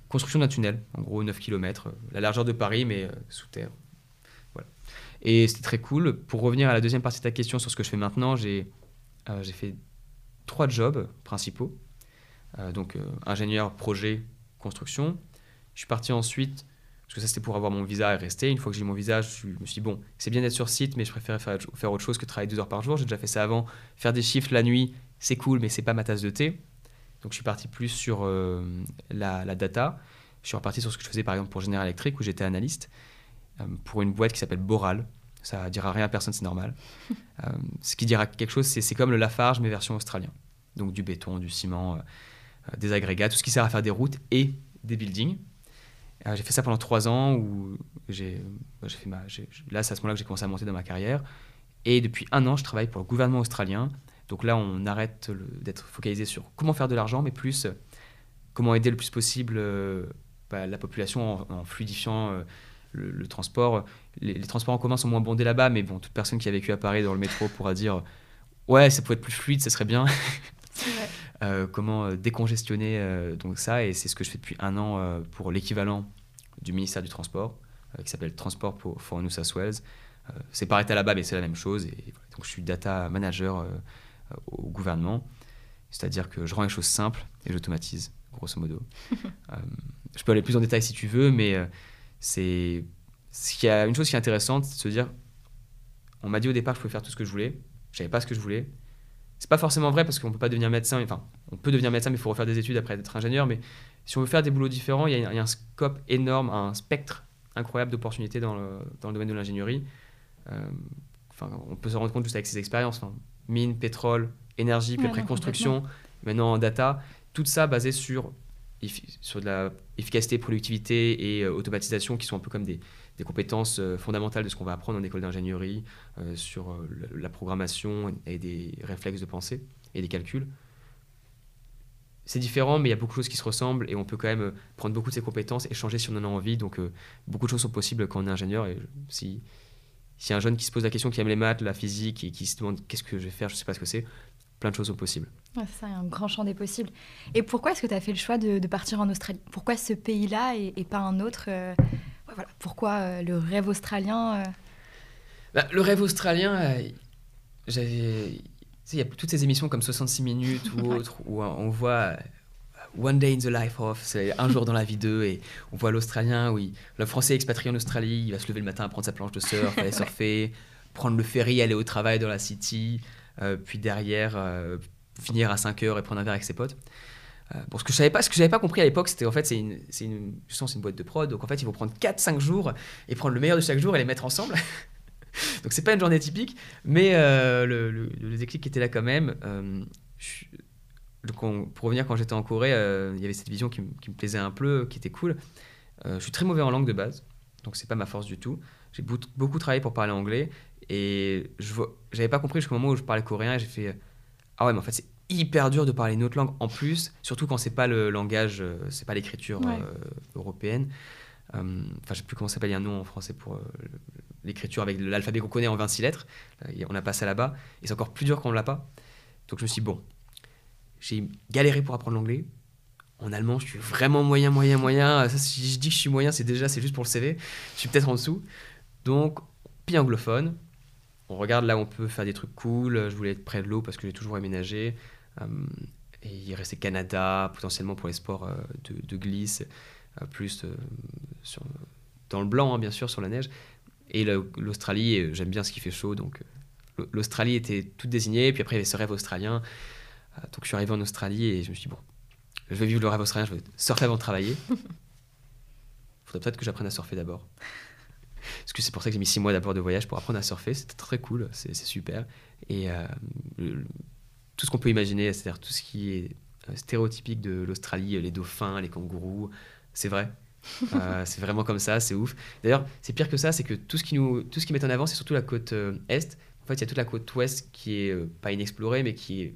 construction d'un tunnel, en gros 9 km, euh, la largeur de Paris, mais sous terre. Voilà. Et c'était très cool. Pour revenir à la deuxième partie de ta question sur ce que je fais maintenant, j'ai j'ai fait trois jobs principaux. donc ingénieur, projet, construction. Je suis parti ensuite parce que ça, c'était pour avoir mon visa et rester. Une fois que j'ai eu mon visa, je me suis dit, bon, c'est bien d'être sur site, mais je préférais faire, faire autre chose que travailler deux heures par jour. J'ai déjà fait ça avant. Faire des chiffres la nuit, c'est cool, mais c'est pas ma tasse de thé. Donc je suis parti plus sur euh, la, data. Je suis reparti sur ce que je faisais par exemple pour General Electric, où j'étais analyste, euh, pour une boîte qui s'appelle Boral. Ça dira rien à personne, c'est normal. Euh, ce qui dira quelque chose, c'est comme le Lafarge, mais version australien. Donc du béton, du ciment, des agrégats, tout ce qui sert à faire des routes et des buildings. Euh, j'ai fait ça pendant trois ans où j'ai, fait ma, là c'est à ce moment-là que j'ai commencé à monter dans ma carrière. Et depuis un an, je travaille pour le gouvernement australien. Donc là, on arrête d'être focalisé sur comment faire de l'argent, mais plus euh, comment aider le plus possible euh, bah, la population en, fluidifiant le, transport. Les, transports en commun sont moins bondés là-bas, mais bon, toute personne qui a vécu à Paris dans le métro pourra dire ouais, ça pourrait être plus fluide, ça serait bien. comment décongestionner donc ça, et c'est ce que je fais depuis un an pour l'équivalent du ministère du Transport, euh, qui s'appelle Transport pour, for New South Wales. Euh, c'est pas arrêté là-bas, mais c'est la même chose. Et, donc je suis data manager euh, au gouvernement, c'est-à-dire que je rends les choses simples et j'automatise, grosso modo. je peux aller plus en détail si tu veux, mais c'est ce qui a une chose qui est intéressante, c'est de se dire, on m'a dit au départ que je pouvais faire tout ce que je voulais, je savais pas ce que je voulais. C'est pas forcément vrai parce qu'on peut pas devenir médecin, enfin, on peut devenir médecin, mais il faut refaire des études après être ingénieur. Mais si on veut faire des boulots différents, il y, a, un scope énorme, un spectre incroyable d'opportunités dans le, dans le, domaine de l'ingénierie. Euh, on peut se rendre compte juste avec ces expériences. mine, pétrole, énergie, puis après construction, maintenant data. Tout ça basé sur, sur de la efficacité, productivité et euh, automatisation qui sont un peu comme des, des compétences euh, fondamentales de ce qu'on va apprendre en école d'ingénierie, sur la programmation et des réflexes de pensée et des calculs c'est différent, mais il y a beaucoup de choses qui se ressemblent et on peut quand même euh, prendre beaucoup de ses compétences et changer si on en a envie. Donc, euh, beaucoup de choses sont possibles quand on est ingénieur. Et si, si un jeune qui se pose la question, qui aime les maths, la physique et qui se demande qu'est-ce que je vais faire, je ne sais pas ce que c'est, plein de choses sont possibles. c'est ça, un grand champ des possibles. Et pourquoi est-ce que tu as fait le choix de, partir en Australie? Pourquoi ce pays-là et, pas un autre euh, voilà. Pourquoi le rêve australien bah, Le rêve australien, j'avais il y a toutes ces émissions comme 66 minutes ou autres où on voit euh, One Day in the Life of, c'est un jour dans la vie d'eux, et on voit l'Australien, oui, le Français expatrié en Australie, il va se lever le matin, prendre sa planche de surf, aller surfer, prendre le ferry, aller au travail dans la city, euh, puis derrière euh, finir à 5 heures et prendre un verre avec ses potes. bon, ce que je savais pas, ce que j'avais pas compris à l'époque, c'était en fait c'est une, c'est une, une boîte de prod, donc en fait ils vont prendre 4-5 jours et prendre le meilleur de chaque jour et les mettre ensemble. Donc c'est pas une journée typique, mais euh, le, le, déclic était là quand même. Euh, pour revenir, quand j'étais en Corée, euh, il y avait cette vision qui, me plaisait un peu, qui était cool. je suis très mauvais en langue de base, donc c'est pas ma force du tout. J'ai beaucoup travaillé pour parler anglais et je j'avais pas compris jusqu'au moment où je parlais coréen et j'ai fait ah ouais mais en fait c'est hyper dur de parler une autre langue en plus, surtout quand c'est pas le langage, c'est pas l'écriture européenne. Enfin, je sais plus comment s'appelle, un nom en français pour l'écriture avec l'alphabet qu'on connaît en 26 lettres. On a pas ça là-bas. Et c'est encore plus dur quand on l'a pas. Donc je me suis dit, bon, j'ai galéré pour apprendre l'anglais. En allemand, je suis vraiment moyen, moyen, moyen. Si je dis que je suis moyen, c'est déjà, c'est juste pour le CV. Je suis peut-être en dessous. Donc, pays anglophone. On regarde là où on peut faire des trucs cool. Je voulais être près de l'eau parce que j'ai toujours aménagé. Euh, et il restait Canada, potentiellement pour les sports euh, de, glisse, euh, plus dans le blanc, hein, bien sûr, sur la neige. Et l'Australie, euh, j'aime bien ce qui fait chaud, donc euh, l'Australie était toute désignée. Puis après, il y avait ce rêve australien. Euh, donc je suis arrivé en Australie et je me suis dit, bon, je vais vivre le rêve australien, je vais surfer avant de travailler. Il faudrait peut-être que j'apprenne à surfer d'abord. Parce que c'est pour ça que j'ai mis six mois d'abord de voyage pour apprendre à surfer. C'était très cool, c'est super. Et euh, tout ce qu'on peut imaginer, c'est-à-dire tout ce qui est stéréotypique de l'Australie, les dauphins, les kangourous, c'est vrai. Euh, c'est vraiment comme ça, c'est ouf. D'ailleurs, c'est pire que ça, c'est que tout ce qui nous, tout ce qui met en avant, c'est surtout la côte est. En fait, il y a toute la côte ouest qui est pas inexplorée, mais qui est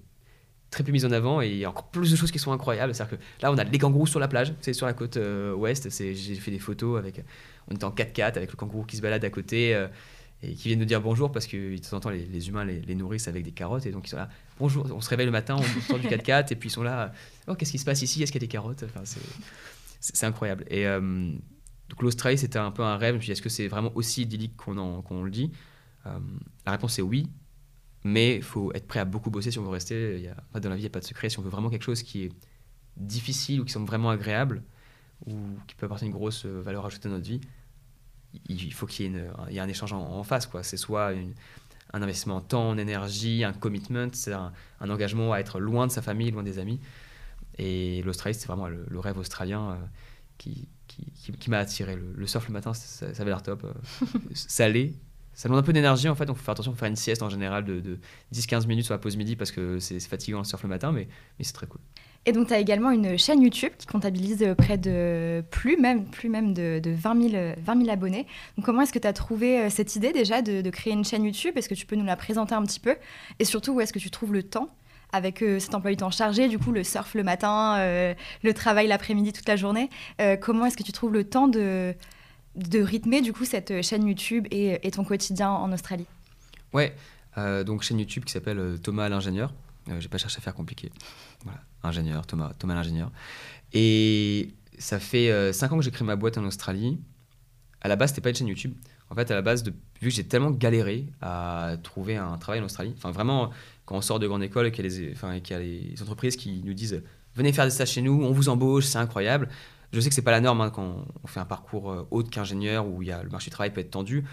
très peu mise en avant et il y a encore plus de choses qui sont incroyables. C'est-à-dire que là, on a les kangourous sur la plage, c'est sur la côte ouest. J'ai fait des photos avec on était en 4x4 avec le kangourou qui se balade à côté euh, et qui vient nous dire bonjour parce que de temps en temps les, humains les, nourrissent avec des carottes et donc ils sont là bonjour on se réveille le matin on sort du 4x4 et puis ils sont là oh qu'est-ce qui se passe ici? Est-ce qu'il y a des carottes? Enfin, c'est incroyable. Et euh, donc l'Australie c'était un peu un rêve. Je me suis est-ce que c'est vraiment aussi idyllique qu'on le dit? Euh, la réponse est oui. Mais il faut être prêt à beaucoup bosser si on veut rester. Y a, dans la vie il n'y a pas de secret. Si on veut vraiment quelque chose qui est difficile ou qui semble vraiment agréable ou qui peut apporter une grosse euh, valeur ajoutée à notre vie, il faut qu'il y ait, un échange en, face. C'est soit un investissement en temps, en énergie, un commitment, c'est un, engagement à être loin de sa famille, loin des amis. Et l'Australie, c'est vraiment le, rêve australien euh, qui, qui, m'a attiré. Le, surf le matin, ça, avait l'air top. Euh, salé. Ça demande un peu d'énergie en fait, donc il faut faire attention, faut faire une sieste en général de, de 10-15 minutes sur la pause midi parce que c'est fatigant le surf le matin, mais, mais c'est très cool. Et donc, tu as également une chaîne YouTube qui comptabilise près de plus même, plus même de, 20, 000, abonnés. Donc, comment est-ce que tu as trouvé euh, cette idée déjà de, créer une chaîne YouTube? Est-ce que tu peux nous la présenter un petit peu? Et surtout, où est-ce que tu trouves le temps? Avec euh, cet emploi du temps chargé, du coup, le surf le matin, euh, le travail l'après-midi toute la journée Comment est-ce que tu trouves le temps de, de rythmer, du coup, cette chaîne YouTube et, ton quotidien en Australie? Ouais, donc chaîne YouTube qui s'appelle Thomas l'ingénieur. J'ai pas cherché à faire compliqué. Voilà ingénieur, Thomas, Thomas l'ingénieur. Et ça fait 5 euh, ans que j'ai créé ma boîte en Australie. À la base, c'était pas une chaîne YouTube. En fait, à la base, de, vu que j'ai tellement galéré à trouver un travail en Australie, enfin vraiment, quand on sort de grande école et qu'il y, a les entreprises qui nous disent venez faire des stages chez nous, on vous embauche, c'est incroyable. Je sais que c'est pas la norme hein, quand on fait un parcours euh, autre qu'ingénieur où il y a, le marché du travail peut être tendu.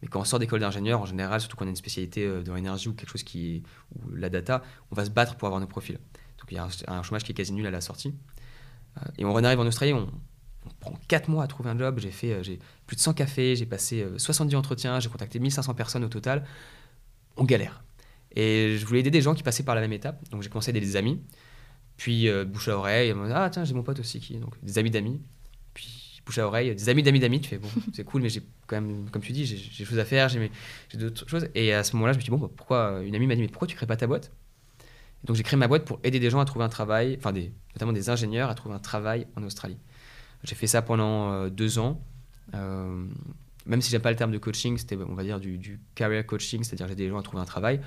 Mais quand on sort d'école d'ingénieur, en général, surtout quand on a une spécialité euh, dans l'énergie ou quelque chose qui est, la data, on va se battre pour avoir nos profils il y a un, chômage qui est quasi nul à la sortie. Euh, et on arrive en Australie, on, prend 4 mois à trouver un job. J'ai fait euh, j'ai plus de 100 cafés, j'ai passé 70 euh, entretiens, j'ai contacté 1500 personnes au total. On galère. Et je voulais aider des gens qui passaient par la même étape. Donc j'ai commencé à aider des amis. Puis bouche à oreille, ah tiens, j'ai mon pote aussi qui donc des amis d'amis. Puis bouche à oreille, des amis d'amis d'amis. Tu fais bon, c'est cool, mais j'ai quand même, comme tu dis, j'ai des choses à faire, j'ai d'autres choses. Et à ce moment-là, je me suis dit bon, bah, pourquoi une amie m'a dit mais pourquoi tu crées pas ta boîte? Donc j'ai créé ma boîte pour aider des gens à trouver un travail, enfin des, notamment des ingénieurs à trouver un travail en Australie. J'ai fait ça pendant euh, deux ans. Euh, même si j'aime pas le terme de coaching, c'était on va dire du, career coaching, c'est-à-dire j'aidais des gens à trouver un travail.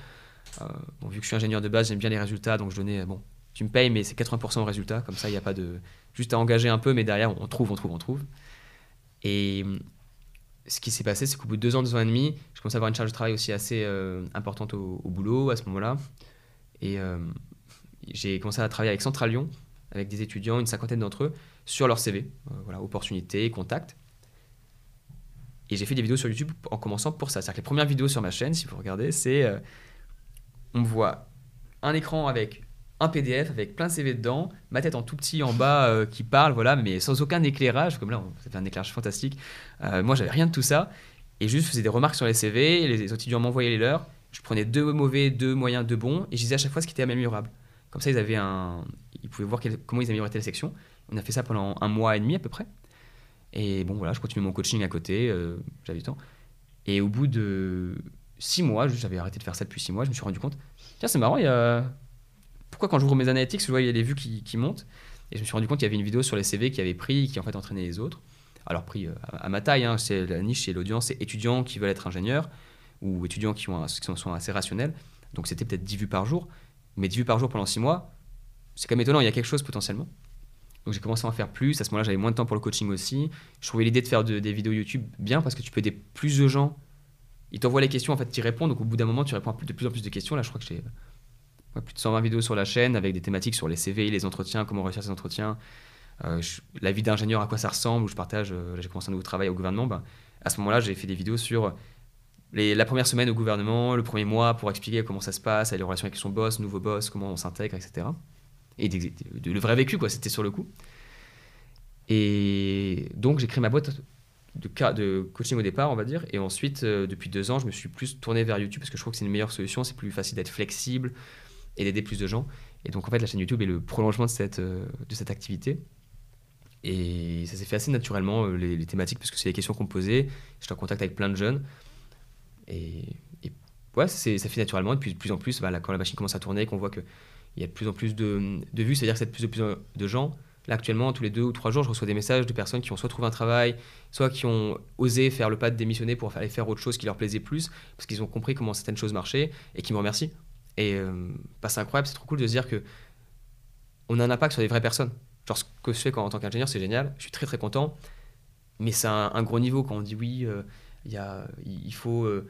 Euh, bon, vu que je suis ingénieur de base, j'aime bien les résultats, donc je donnais bon, tu me payes, mais c'est 80% au résultat, comme ça il n'y a pas de juste à engager un peu, mais derrière on trouve, on trouve, on trouve. Et ce qui s'est passé, c'est qu'au bout de deux ans, deux ans et demi, je commençais à avoir une charge de travail aussi assez importante au, boulot à ce moment-là. Et j'ai commencé à travailler avec Central Lyon, avec des étudiants, une cinquantaine d'entre eux, sur leur CV. Euh, voilà, opportunités, contacts. Et j'ai fait des vidéos sur YouTube en commençant pour ça. C'est-à-dire que les premières vidéos sur ma chaîne, si vous regardez, c'est. Euh, on voit un écran avec un PDF avec plein de CV dedans, ma tête en tout petit en bas qui parle, voilà, mais sans aucun éclairage, comme là, ça fait un éclairage fantastique. moi, j'avais rien de tout ça, et juste faisais des remarques sur les CV, les étudiants m'envoyaient les leurs, je prenais deux mauvais, deux moyens, deux bons, et je disais à chaque fois ce qui était améliorable. Comme ça, ils, avaient un... ils pouvaient voir comment ils amélioraient telle section. On a fait ça pendant un mois et demi à peu près. Et bon, voilà, je continuais mon coaching à côté, euh, j'avais du temps. Et au bout de six mois, j'avais arrêté de faire ça depuis six mois, je me suis rendu compte, tiens, c'est marrant, il y a... pourquoi quand j'ouvre mes analytics, je vois il y a des vues qui, montent? Et je me suis rendu compte qu'il y avait une vidéo sur les CV qui avait pris, qui en fait entraînait les autres. Alors pris euh, à, ma taille, hein, c'est la niche, c'est l'audience, c'est étudiants qui veulent être ingénieurs ou étudiants qui, ont qui sont assez rationnels. Donc c'était peut-être 10 vues par jour. Mais 10 vues par jour pendant 6 mois, c'est quand même étonnant, il y a quelque chose potentiellement. Donc j'ai commencé à en faire plus. À ce moment-là, j'avais moins de temps pour le coaching aussi. Je trouvais l'idée de faire des vidéos YouTube bien parce que tu peux aider plus de gens. Ils t'envoient les questions, en fait, tu y réponds. Donc au bout d'un moment, tu réponds de plus en plus de questions. Là, je crois que j'ai plus de 120 vidéos sur la chaîne avec des thématiques sur les CV, les entretiens, comment réussir ces entretiens, euh, la vie d'ingénieur, à quoi ça ressemble, où je partage. Euh, j'ai commencé un nouveau travail au gouvernement. Ben, à ce moment-là, j'ai fait des vidéos sur la première semaine au gouvernement, le premier mois pour expliquer comment ça se passe, les relations avec son boss, nouveau boss, comment on s'intègre, etc. Et le vrai vécu, quoi, c'était sur le coup. Et donc j'ai créé ma boîte de, coaching au départ, on va dire. Et ensuite, euh, depuis deux ans, je me suis plus tourné vers YouTube parce que je trouve que c'est une meilleure solution. C'est plus facile d'être flexible et d'aider plus de gens. Et donc, en fait, la chaîne YouTube est le prolongement de cette, euh, de cette activité. Et ça s'est fait assez naturellement, euh, les, thématiques, parce que c'est les questions qu'on me posait. J'étais en contact avec plein de jeunes. Et, et ouais, ça fait naturellement. Et puis, de plus en plus, bah, quand la machine commence à tourner, qu'on voit qu'il y a de plus en plus de, de vues, c'est-à-dire que c'est de plus en plus de gens. Là, actuellement, tous les deux ou trois jours, je reçois des messages de personnes qui ont soit trouvé un travail, soit qui ont osé faire le pas de démissionner pour aller faire autre chose qui leur plaisait plus, parce qu'ils ont compris comment certaines choses marchaient, et qui me remercient. Et euh, bah, c'est incroyable, c'est trop cool de se dire que on a un impact sur des vraies personnes. Genre, ce que je fais quand, en tant qu'ingénieur, c'est génial, je suis très très content, mais c'est un, gros niveau quand on dit oui, euh, il y a- il faut euh,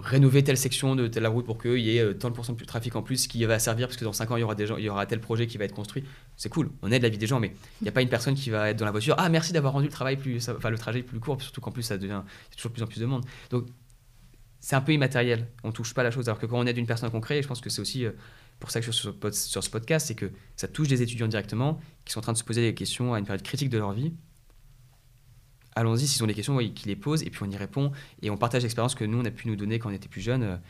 rénover telle section de telle route pour qu'il y ait euh, tant de pourcents de trafic en plus qui va servir, parce que dans 5 ans, il y aura, des gens, il y aura tel projet qui va être construit. C'est cool, on aide la vie des gens, mais il n'y a pas une personne qui va être dans la voiture. Ah, merci d'avoir rendu le travail plus, enfin, le trajet plus court, surtout qu'en plus, ça devient toujours plus en plus de monde. Donc, c'est un peu immatériel. On touche pas la chose. Alors que quand on aide une personne concrète, je pense que c'est aussi euh, pour ça que je suis sur ce podcast, c'est que ça touche des étudiants directement qui sont en train de se poser des questions à une période critique de leur vie. Allons-y, s'ils ont des questions, qu'ils les posent, et puis on y répond, et on partage l'expérience que nous, on a pu nous donner quand on était plus jeunes.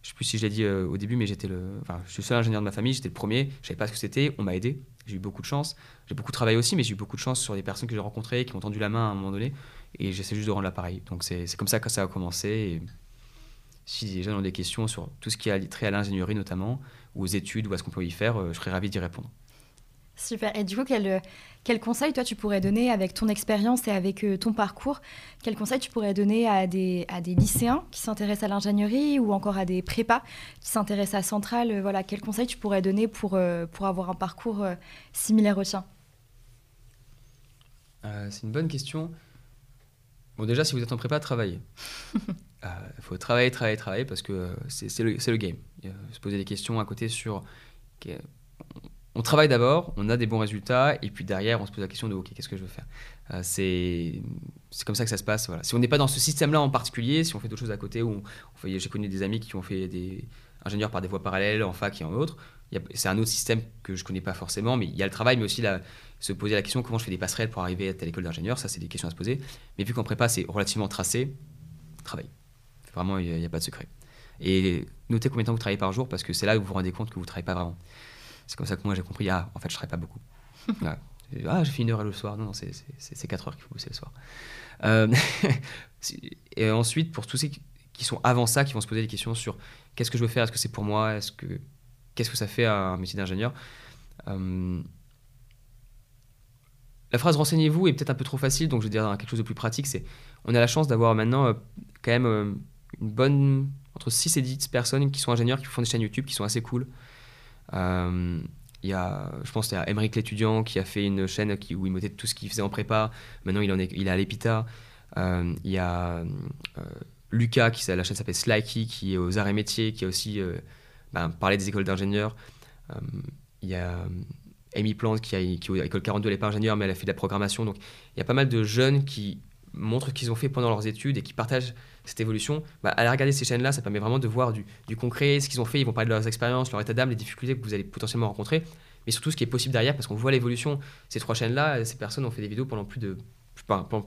Je sais plus si je l'ai dit euh, au début, mais j'étais le, enfin, je suis le seul ingénieur de ma famille, j'étais le premier, je savais pas ce que c'était, on m'a aidé, j'ai eu beaucoup de chance. J'ai beaucoup travaillé aussi, mais j'ai eu beaucoup de chance sur des personnes que j'ai rencontrées, qui m'ont tendu la main à un moment donné, et j'essaie juste de rendre l'appareil. Donc c'est comme ça que ça a commencé. Si les gens ont des questions sur tout ce qui a trait à l'ingénierie notamment, ou aux études, ou à ce qu'on peut y faire, euh, je serais ravi d'y répondre. Super. Et du coup, quel, quel conseil, toi, tu pourrais donner avec ton expérience et avec euh, ton parcours? Quel conseil tu pourrais donner à des, à des lycéens qui s'intéressent à l'ingénierie ou encore à des prépas qui s'intéressent à Centrale? Euh, Voilà, quel conseil tu pourrais donner pour, euh, pour avoir un parcours similaire au tien? C'est une bonne question. Bon, déjà, si vous êtes en prépa, travaillez. Il faut travailler, travailler, travailler parce que c'est le, le game. Se poser des questions à côté sur. On travaille d'abord, on a des bons résultats, et puis derrière, on se pose la question de OK, qu'est-ce que je veux faire? Euh, C'est comme ça que ça se passe. Voilà. Si on n'est pas dans ce système-là en particulier, si on fait d'autres choses à côté, ou j'ai connu des amis qui ont fait des ingénieurs par des voies parallèles, en fac et en autres, c'est un autre système que je connais pas forcément, mais il y a le travail, mais aussi se poser la question comment je fais des passerelles pour arriver à telle école d'ingénieur, ça c'est des questions à se poser. Mais vu qu'en prépa c'est relativement tracé, travail. Vraiment, il n'y a, pas de secret. Et notez combien de temps vous travaillez par jour parce que c'est là où vous vous rendez compte que vous ne travaillez pas vraiment. C'est comme ça que moi j'ai compris, ah en fait je ne travaille pas beaucoup. Ah, j'ai fait une heure le soir. Non, non, c'est- c'est c'est 4 heures qu'il faut bosser le soir. Euh, et ensuite, pour tous ceux qui- sont avant ça, qui vont se poser des questions sur qu'est-ce que je veux faire, est-ce que c'est pour moi, est-ce que qu'est-ce que ça fait à un métier d'ingénieur, euh, la phrase renseignez-vous est peut-être un peu trop facile, donc je vais dire quelque chose de plus pratique. C'est on a la chance d'avoir maintenant euh, quand même une bonne entre 6 et 10 personnes qui sont ingénieurs, qui font des chaînes YouTube, qui sont assez cool. Euh, il y a, je pense, qu'il y a Emeric l'étudiant qui a fait une chaîne où il mettait tout ce qu'il faisait en prépa. Maintenant, il, en est, il est à l'EPITA. Euh, il y a euh, Lucas, qui, la chaîne s'appelle Slikey, qui est aux arts et métiers, qui a aussi ben, parlé des écoles d'ingénieurs. Il y a Amy Plante, qui, a, qui est à l'école 42, elle n'est pas ingénieure, mais elle a fait de la programmation. Donc, il y a pas mal de jeunes qui montrent ce qu'ils ont fait pendant leurs études et qui partagent cette évolution. Bah, regarder ces chaînes-là, ça permet vraiment de voir du, concret, ce qu'ils ont fait. Ils vont parler de leurs expériences, leur état d'âme, les difficultés que vous allez potentiellement rencontrer, mais surtout ce qui est possible derrière, parce qu'on voit l'évolution. Ces trois chaînes-là, ces personnes ont fait des vidéos pendant plus de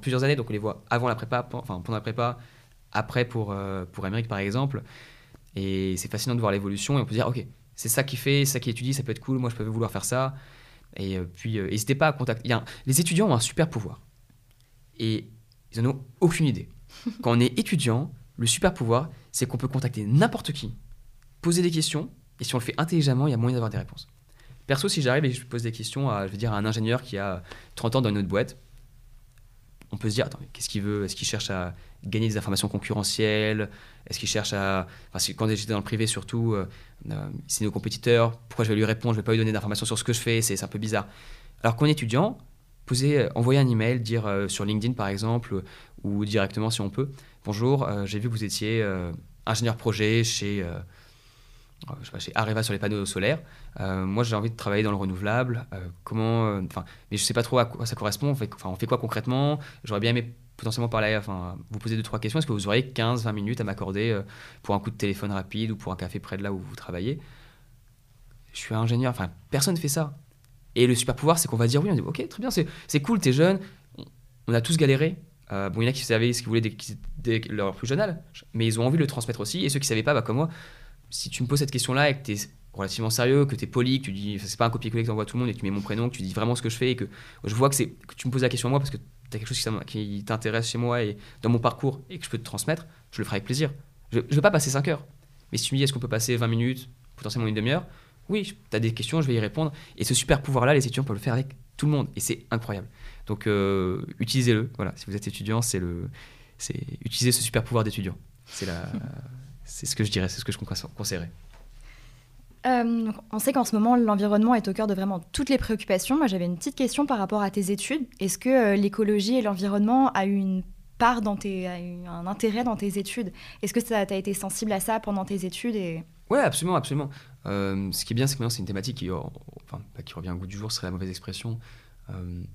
plusieurs années, donc on les voit avant la prépa, enfin pendant la prépa, après pour euh, pour Emmerich par exemple, et c'est fascinant de voir l'évolution et on peut dire ok, c'est ça qui fait, ça qui étudie, ça peut être cool, moi je peux vouloir faire ça. Et euh, puis euh, n'hésitez pas à contacter. les étudiants ont un super pouvoir et ils en ont aucune idée. Quand on est étudiant, le super pouvoir, c'est qu'on peut contacter n'importe qui, poser des questions, et si on le fait intelligemment, il y a moyen d'avoir des réponses. Perso, si j'arrive et je pose des questions à, je veux dire, à un ingénieur qui a 30 ans dans une autre boîte, on peut se dire, attends, qu'est-ce qu'il veut? Est-ce qu'il cherche à gagner des informations concurrentielles? Est-ce qu'il cherche à... Enfin, quand j'étais dans le privé, surtout, euh, euh, c'est nos compétiteurs, pourquoi je vais lui répondre? Je vais pas lui donner d'informations sur ce que je fais, c'est c'est un peu bizarre. Alors qu'en étudiant, poser, euh, envoyer un email, dire euh, sur LinkedIn par exemple, ou directement si on peut, bonjour, euh, j'ai vu que vous étiez ingénieur projet chez, pas, chez Areva sur les panneaux solaires. Moi, j'ai envie de travailler dans le renouvelable. Comment, enfin, mais je sais pas trop à quoi ça correspond. Enfin, on fait quoi concrètement? J'aurais bien aimé potentiellement parler, enfin, vous poser deux trois questions. Est-ce que vous auriez 15-20 minutes à m'accorder pour un coup de téléphone rapide ou pour un café près de là où vous travaillez? Je suis ingénieur. Enfin, personne ne fait ça. Et le super pouvoir, c'est qu'on va dire oui. On dit ok, très bien, c'est cool, t'es jeune. On, a tous galéré. bon, il y en a qui savaient ce qu'ils voulaient dès, leur plus jeune âge, mais ils ont envie de le transmettre aussi. Et ceux qui ne savaient pas, bah, comme moi, si tu me poses cette question-là et que tu es relativement sérieux, que tu es poli, que tu dis, c'est pas un copier-coller que tu envoies à tout le monde et que tu mets mon prénom, que tu dis vraiment ce que je fais et que je vois que, que tu me poses la question à moi parce que tu as quelque chose qui, t'intéresse chez moi et dans mon parcours et que je peux te transmettre, je le ferai avec plaisir. Je ne vais pas passer 5 heures. Mais si tu me dis, est-ce qu'on peut passer 20 minutes, potentiellement une demi-heure, oui, tu as des questions, je vais y répondre. Et ce super pouvoir-là, les étudiants peuvent le faire avec tout le monde. Et c'est incroyable. Donc, euh, utilisez-le. Voilà, si vous êtes étudiant, c'est le, c'est utiliser ce super pouvoir d'étudiant. C'est la, c'est ce que je dirais, c'est ce que je conseillerais. Euh, on sait qu'en ce moment, l'environnement est au cœur de vraiment toutes les préoccupations. Moi, j'avais une petite question par rapport à tes études. Est-ce que euh, l'écologie et l'environnement a eu une part dans tes, a eu un intérêt dans tes études? Est-ce que tu as été sensible à ça pendant tes études et... Oui, absolument, absolument. Euh, ce qui est bien, c'est que maintenant, c'est une thématique qui, qui revient au goût du jour, serait la mauvaise expression.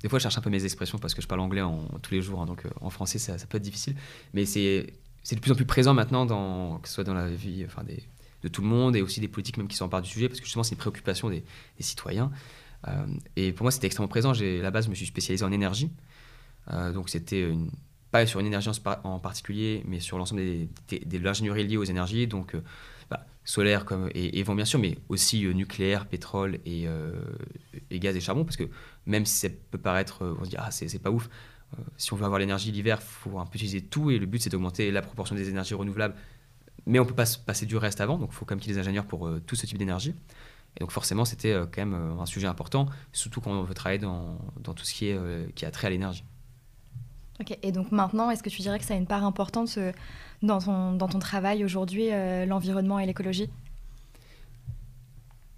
des fois, je cherche un peu mes expressions parce que je parle anglais tous les jours, hein, donc en français, ça, peut être difficile. Mais c'est de plus en plus présent maintenant, que ce soit dans la vie des, de tout le monde et aussi des politiques même qui s'emparent du sujet parce que justement c'est une préoccupation des, citoyens. Euh, et pour moi c'était extrêmement présent. À la base je me suis spécialisé en énergie. Euh, donc c'était pas sur une énergie en, particulier mais sur l'ensemble de l'ingénierie liée aux énergies. Donc euh, bah, solaire comme, et, vent bien sûr mais aussi nucléaire, pétrole et, gaz et charbon parce que même si ça peut paraître, on se dit ah c'est pas ouf, si on veut avoir l'énergie l'hiver, il faut un peu utiliser tout et le but c'est d'augmenter la proportion des énergies renouvelables mais on peut pas se passer du reste avant, donc il faut quand même qu'il y ait des ingénieurs pour euh, tout ce type d'énergie. Et donc forcément, c'était euh, quand même euh, un sujet important, surtout quand on veut travailler dans, dans tout ce qui, est, qui a trait à l'énergie. Ok, et donc maintenant, est-ce que tu dirais que ça a une part importante dans, ton, dans ton travail aujourd'hui, l'environnement et l'écologie?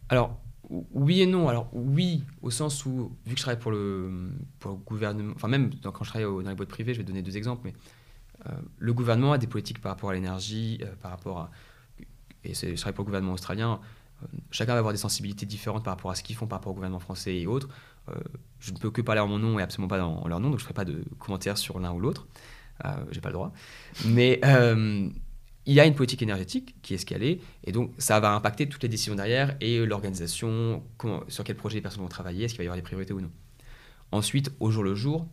Alors, oui et non. Alors, oui, au sens où, vu que je travaille pour le, gouvernement, enfin même quand je travaille dans les boîtes privées, je vais donner deux exemples, mais euh, le gouvernement a des politiques par rapport à l'énergie, euh, par rapport à. Et je travaille pour le gouvernement australien. Euh, chacun va avoir des sensibilités différentes par rapport à ce qu'ils font par rapport au gouvernement français et autres. Je ne peux que parler en mon nom et absolument pas dans leur nom, donc je ne ferai pas de commentaires sur l'un ou l'autre. Euh, j'ai pas le droit. Mais il y a une politique énergétique qui est est, et donc ça va impacter toutes les décisions derrière et l'organisation, sur quel projet les personnes vont travailler, est-ce qu'il va y avoir des priorités ou non. Ensuite, au jour le jour,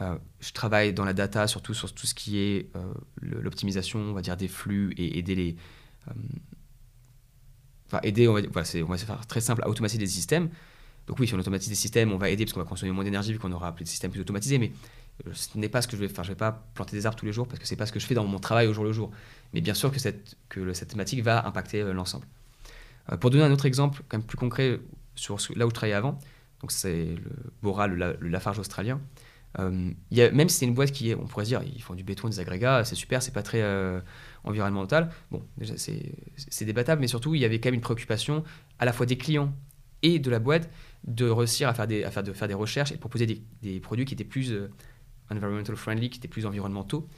euh, je travaille dans la data, surtout sur tout ce qui est euh, l'optimisation, on va dire, des flux et aider les. Euh, enfin, aider, on va, voilà, on faire très simple, à automatiser des systèmes. Donc, oui, si on automatise des systèmes, on va aider parce qu'on va consommer moins d'énergie vu qu'on aura appelé des systèmes plus automatisés. Mais ce n'est pas ce que je vais faire. Je ne vais pas planter des arbres tous les jours parce que ce n'est pas ce que je fais dans mon travail au jour le jour. Mais bien sûr que cette, que cette thématique va impacter l'ensemble. pour donner un autre exemple, quand même plus concret, sur là où je travaillais avant, donc c'est le Bora, le Lafarge australien. Euh, même si c'est une boîte qui est, on pourrait dire, ils font du béton, des agrégats, c'est super, c'est pas très euh, environnemental. Bon, déjà, c'est débattable, mais surtout, il y avait quand même une préoccupation à la fois des clients et de la boîte de réussir à faire des, à faire, de faire des recherches et proposer des, des produits qui étaient plus euh, environmental friendly, qui étaient plus environnementaux.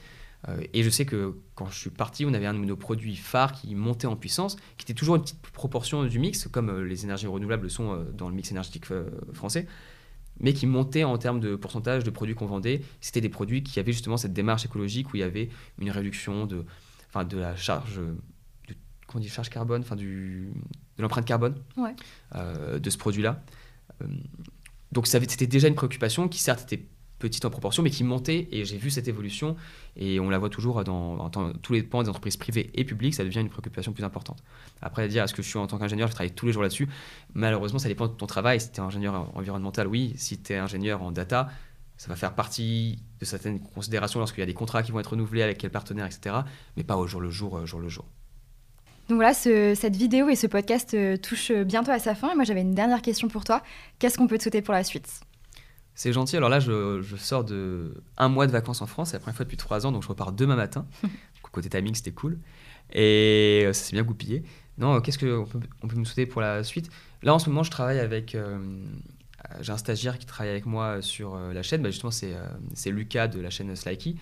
et je sais que quand je suis parti, on avait un de nos produits phares qui montait en puissance, qui était toujours une petite proportion du mix, comme les énergies renouvelables sont dans le mix énergétique français mais qui montaient en termes de pourcentage de produits qu'on vendait. C'était des produits qui avaient justement cette démarche écologique où il y avait une réduction de, de la charge, comment dit, charge carbone, enfin, du, de l'empreinte carbone euh, de ce produit-là. Euh, donc c'était déjà une préoccupation qui certes était petite en proportion, mais qui montait. Et j'ai vu cette évolution. Et on la voit toujours dans, tous les pans des entreprises privées et publiques. Ça devient une préoccupation plus importante. Après, dire est-ce que je suis en tant qu'ingénieur, je travaille tous les jours là-dessus? Malheureusement, ça dépend de ton travail. Si tu es ingénieur environnemental, oui. Si tu es ingénieur en data, ça va faire partie de certaines considérations lorsqu'il y a des contrats qui vont être renouvelés avec quel partenaire, etc. Mais pas au jour le jour, euh, jour le jour. Donc voilà, cette vidéo et ce podcast euh, touchent bientôt à sa fin. Et moi, j'avais une dernière question pour toi. Qu'est-ce qu'on peut te souhaiter pour la suite? C'est gentil. Alors là, je, sors de un mois de vacances en France. C'est la première fois depuis trois ans, donc je repars demain matin. Côté timing, c'était cool. Et euh, ça s'est bien goupillé. Non, qu'est-ce qu'on peut, on peut me souhaiter pour la suite? Là, en ce moment, je travaille avec. Euh, j'ai un stagiaire qui travaille avec moi sur euh, la chaîne. Bah, justement, c'est Lucas de la chaîne Slikey.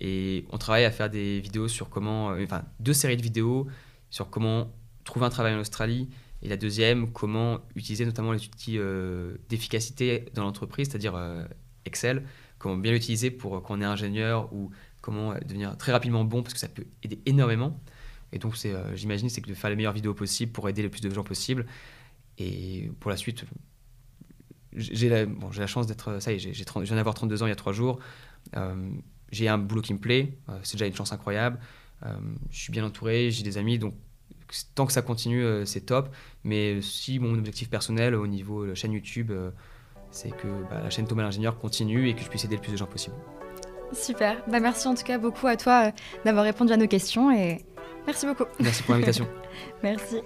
Et on travaille à faire des vidéos sur comment. enfin, deux séries de vidéos sur comment trouver un travail en Australie et la deuxième, comment utiliser notamment les outils euh, d'efficacité dans l'entreprise, c'est-à-dire euh, Excel, comment bien l'utiliser pour qu'on ait ingénieur ou comment euh, devenir très rapidement bon, parce que ça peut aider énormément. Et donc, j'imagine, c'est de faire les meilleures vidéos possibles pour aider le plus de gens possible. Et pour la suite, j'ai la, bon, la chance d'être. Ça y est, j'ai, je viens d'avoir 32 ans il y a 3 jours. J'ai un boulot qui me plaît, c'est déjà une chance incroyable. je suis bien entouré, j'ai des amis, donc tant que ça continue, c'est top. Mais si mon objectif personnel au niveau de la chaîne YouTube, c'est que bah, la chaîne Thomas l'ingénieur continue et que je puisse aider le plus de gens possible. Super. Bah, merci en tout cas beaucoup à toi d'avoir répondu à nos questions et merci beaucoup. Merci pour l'invitation. merci.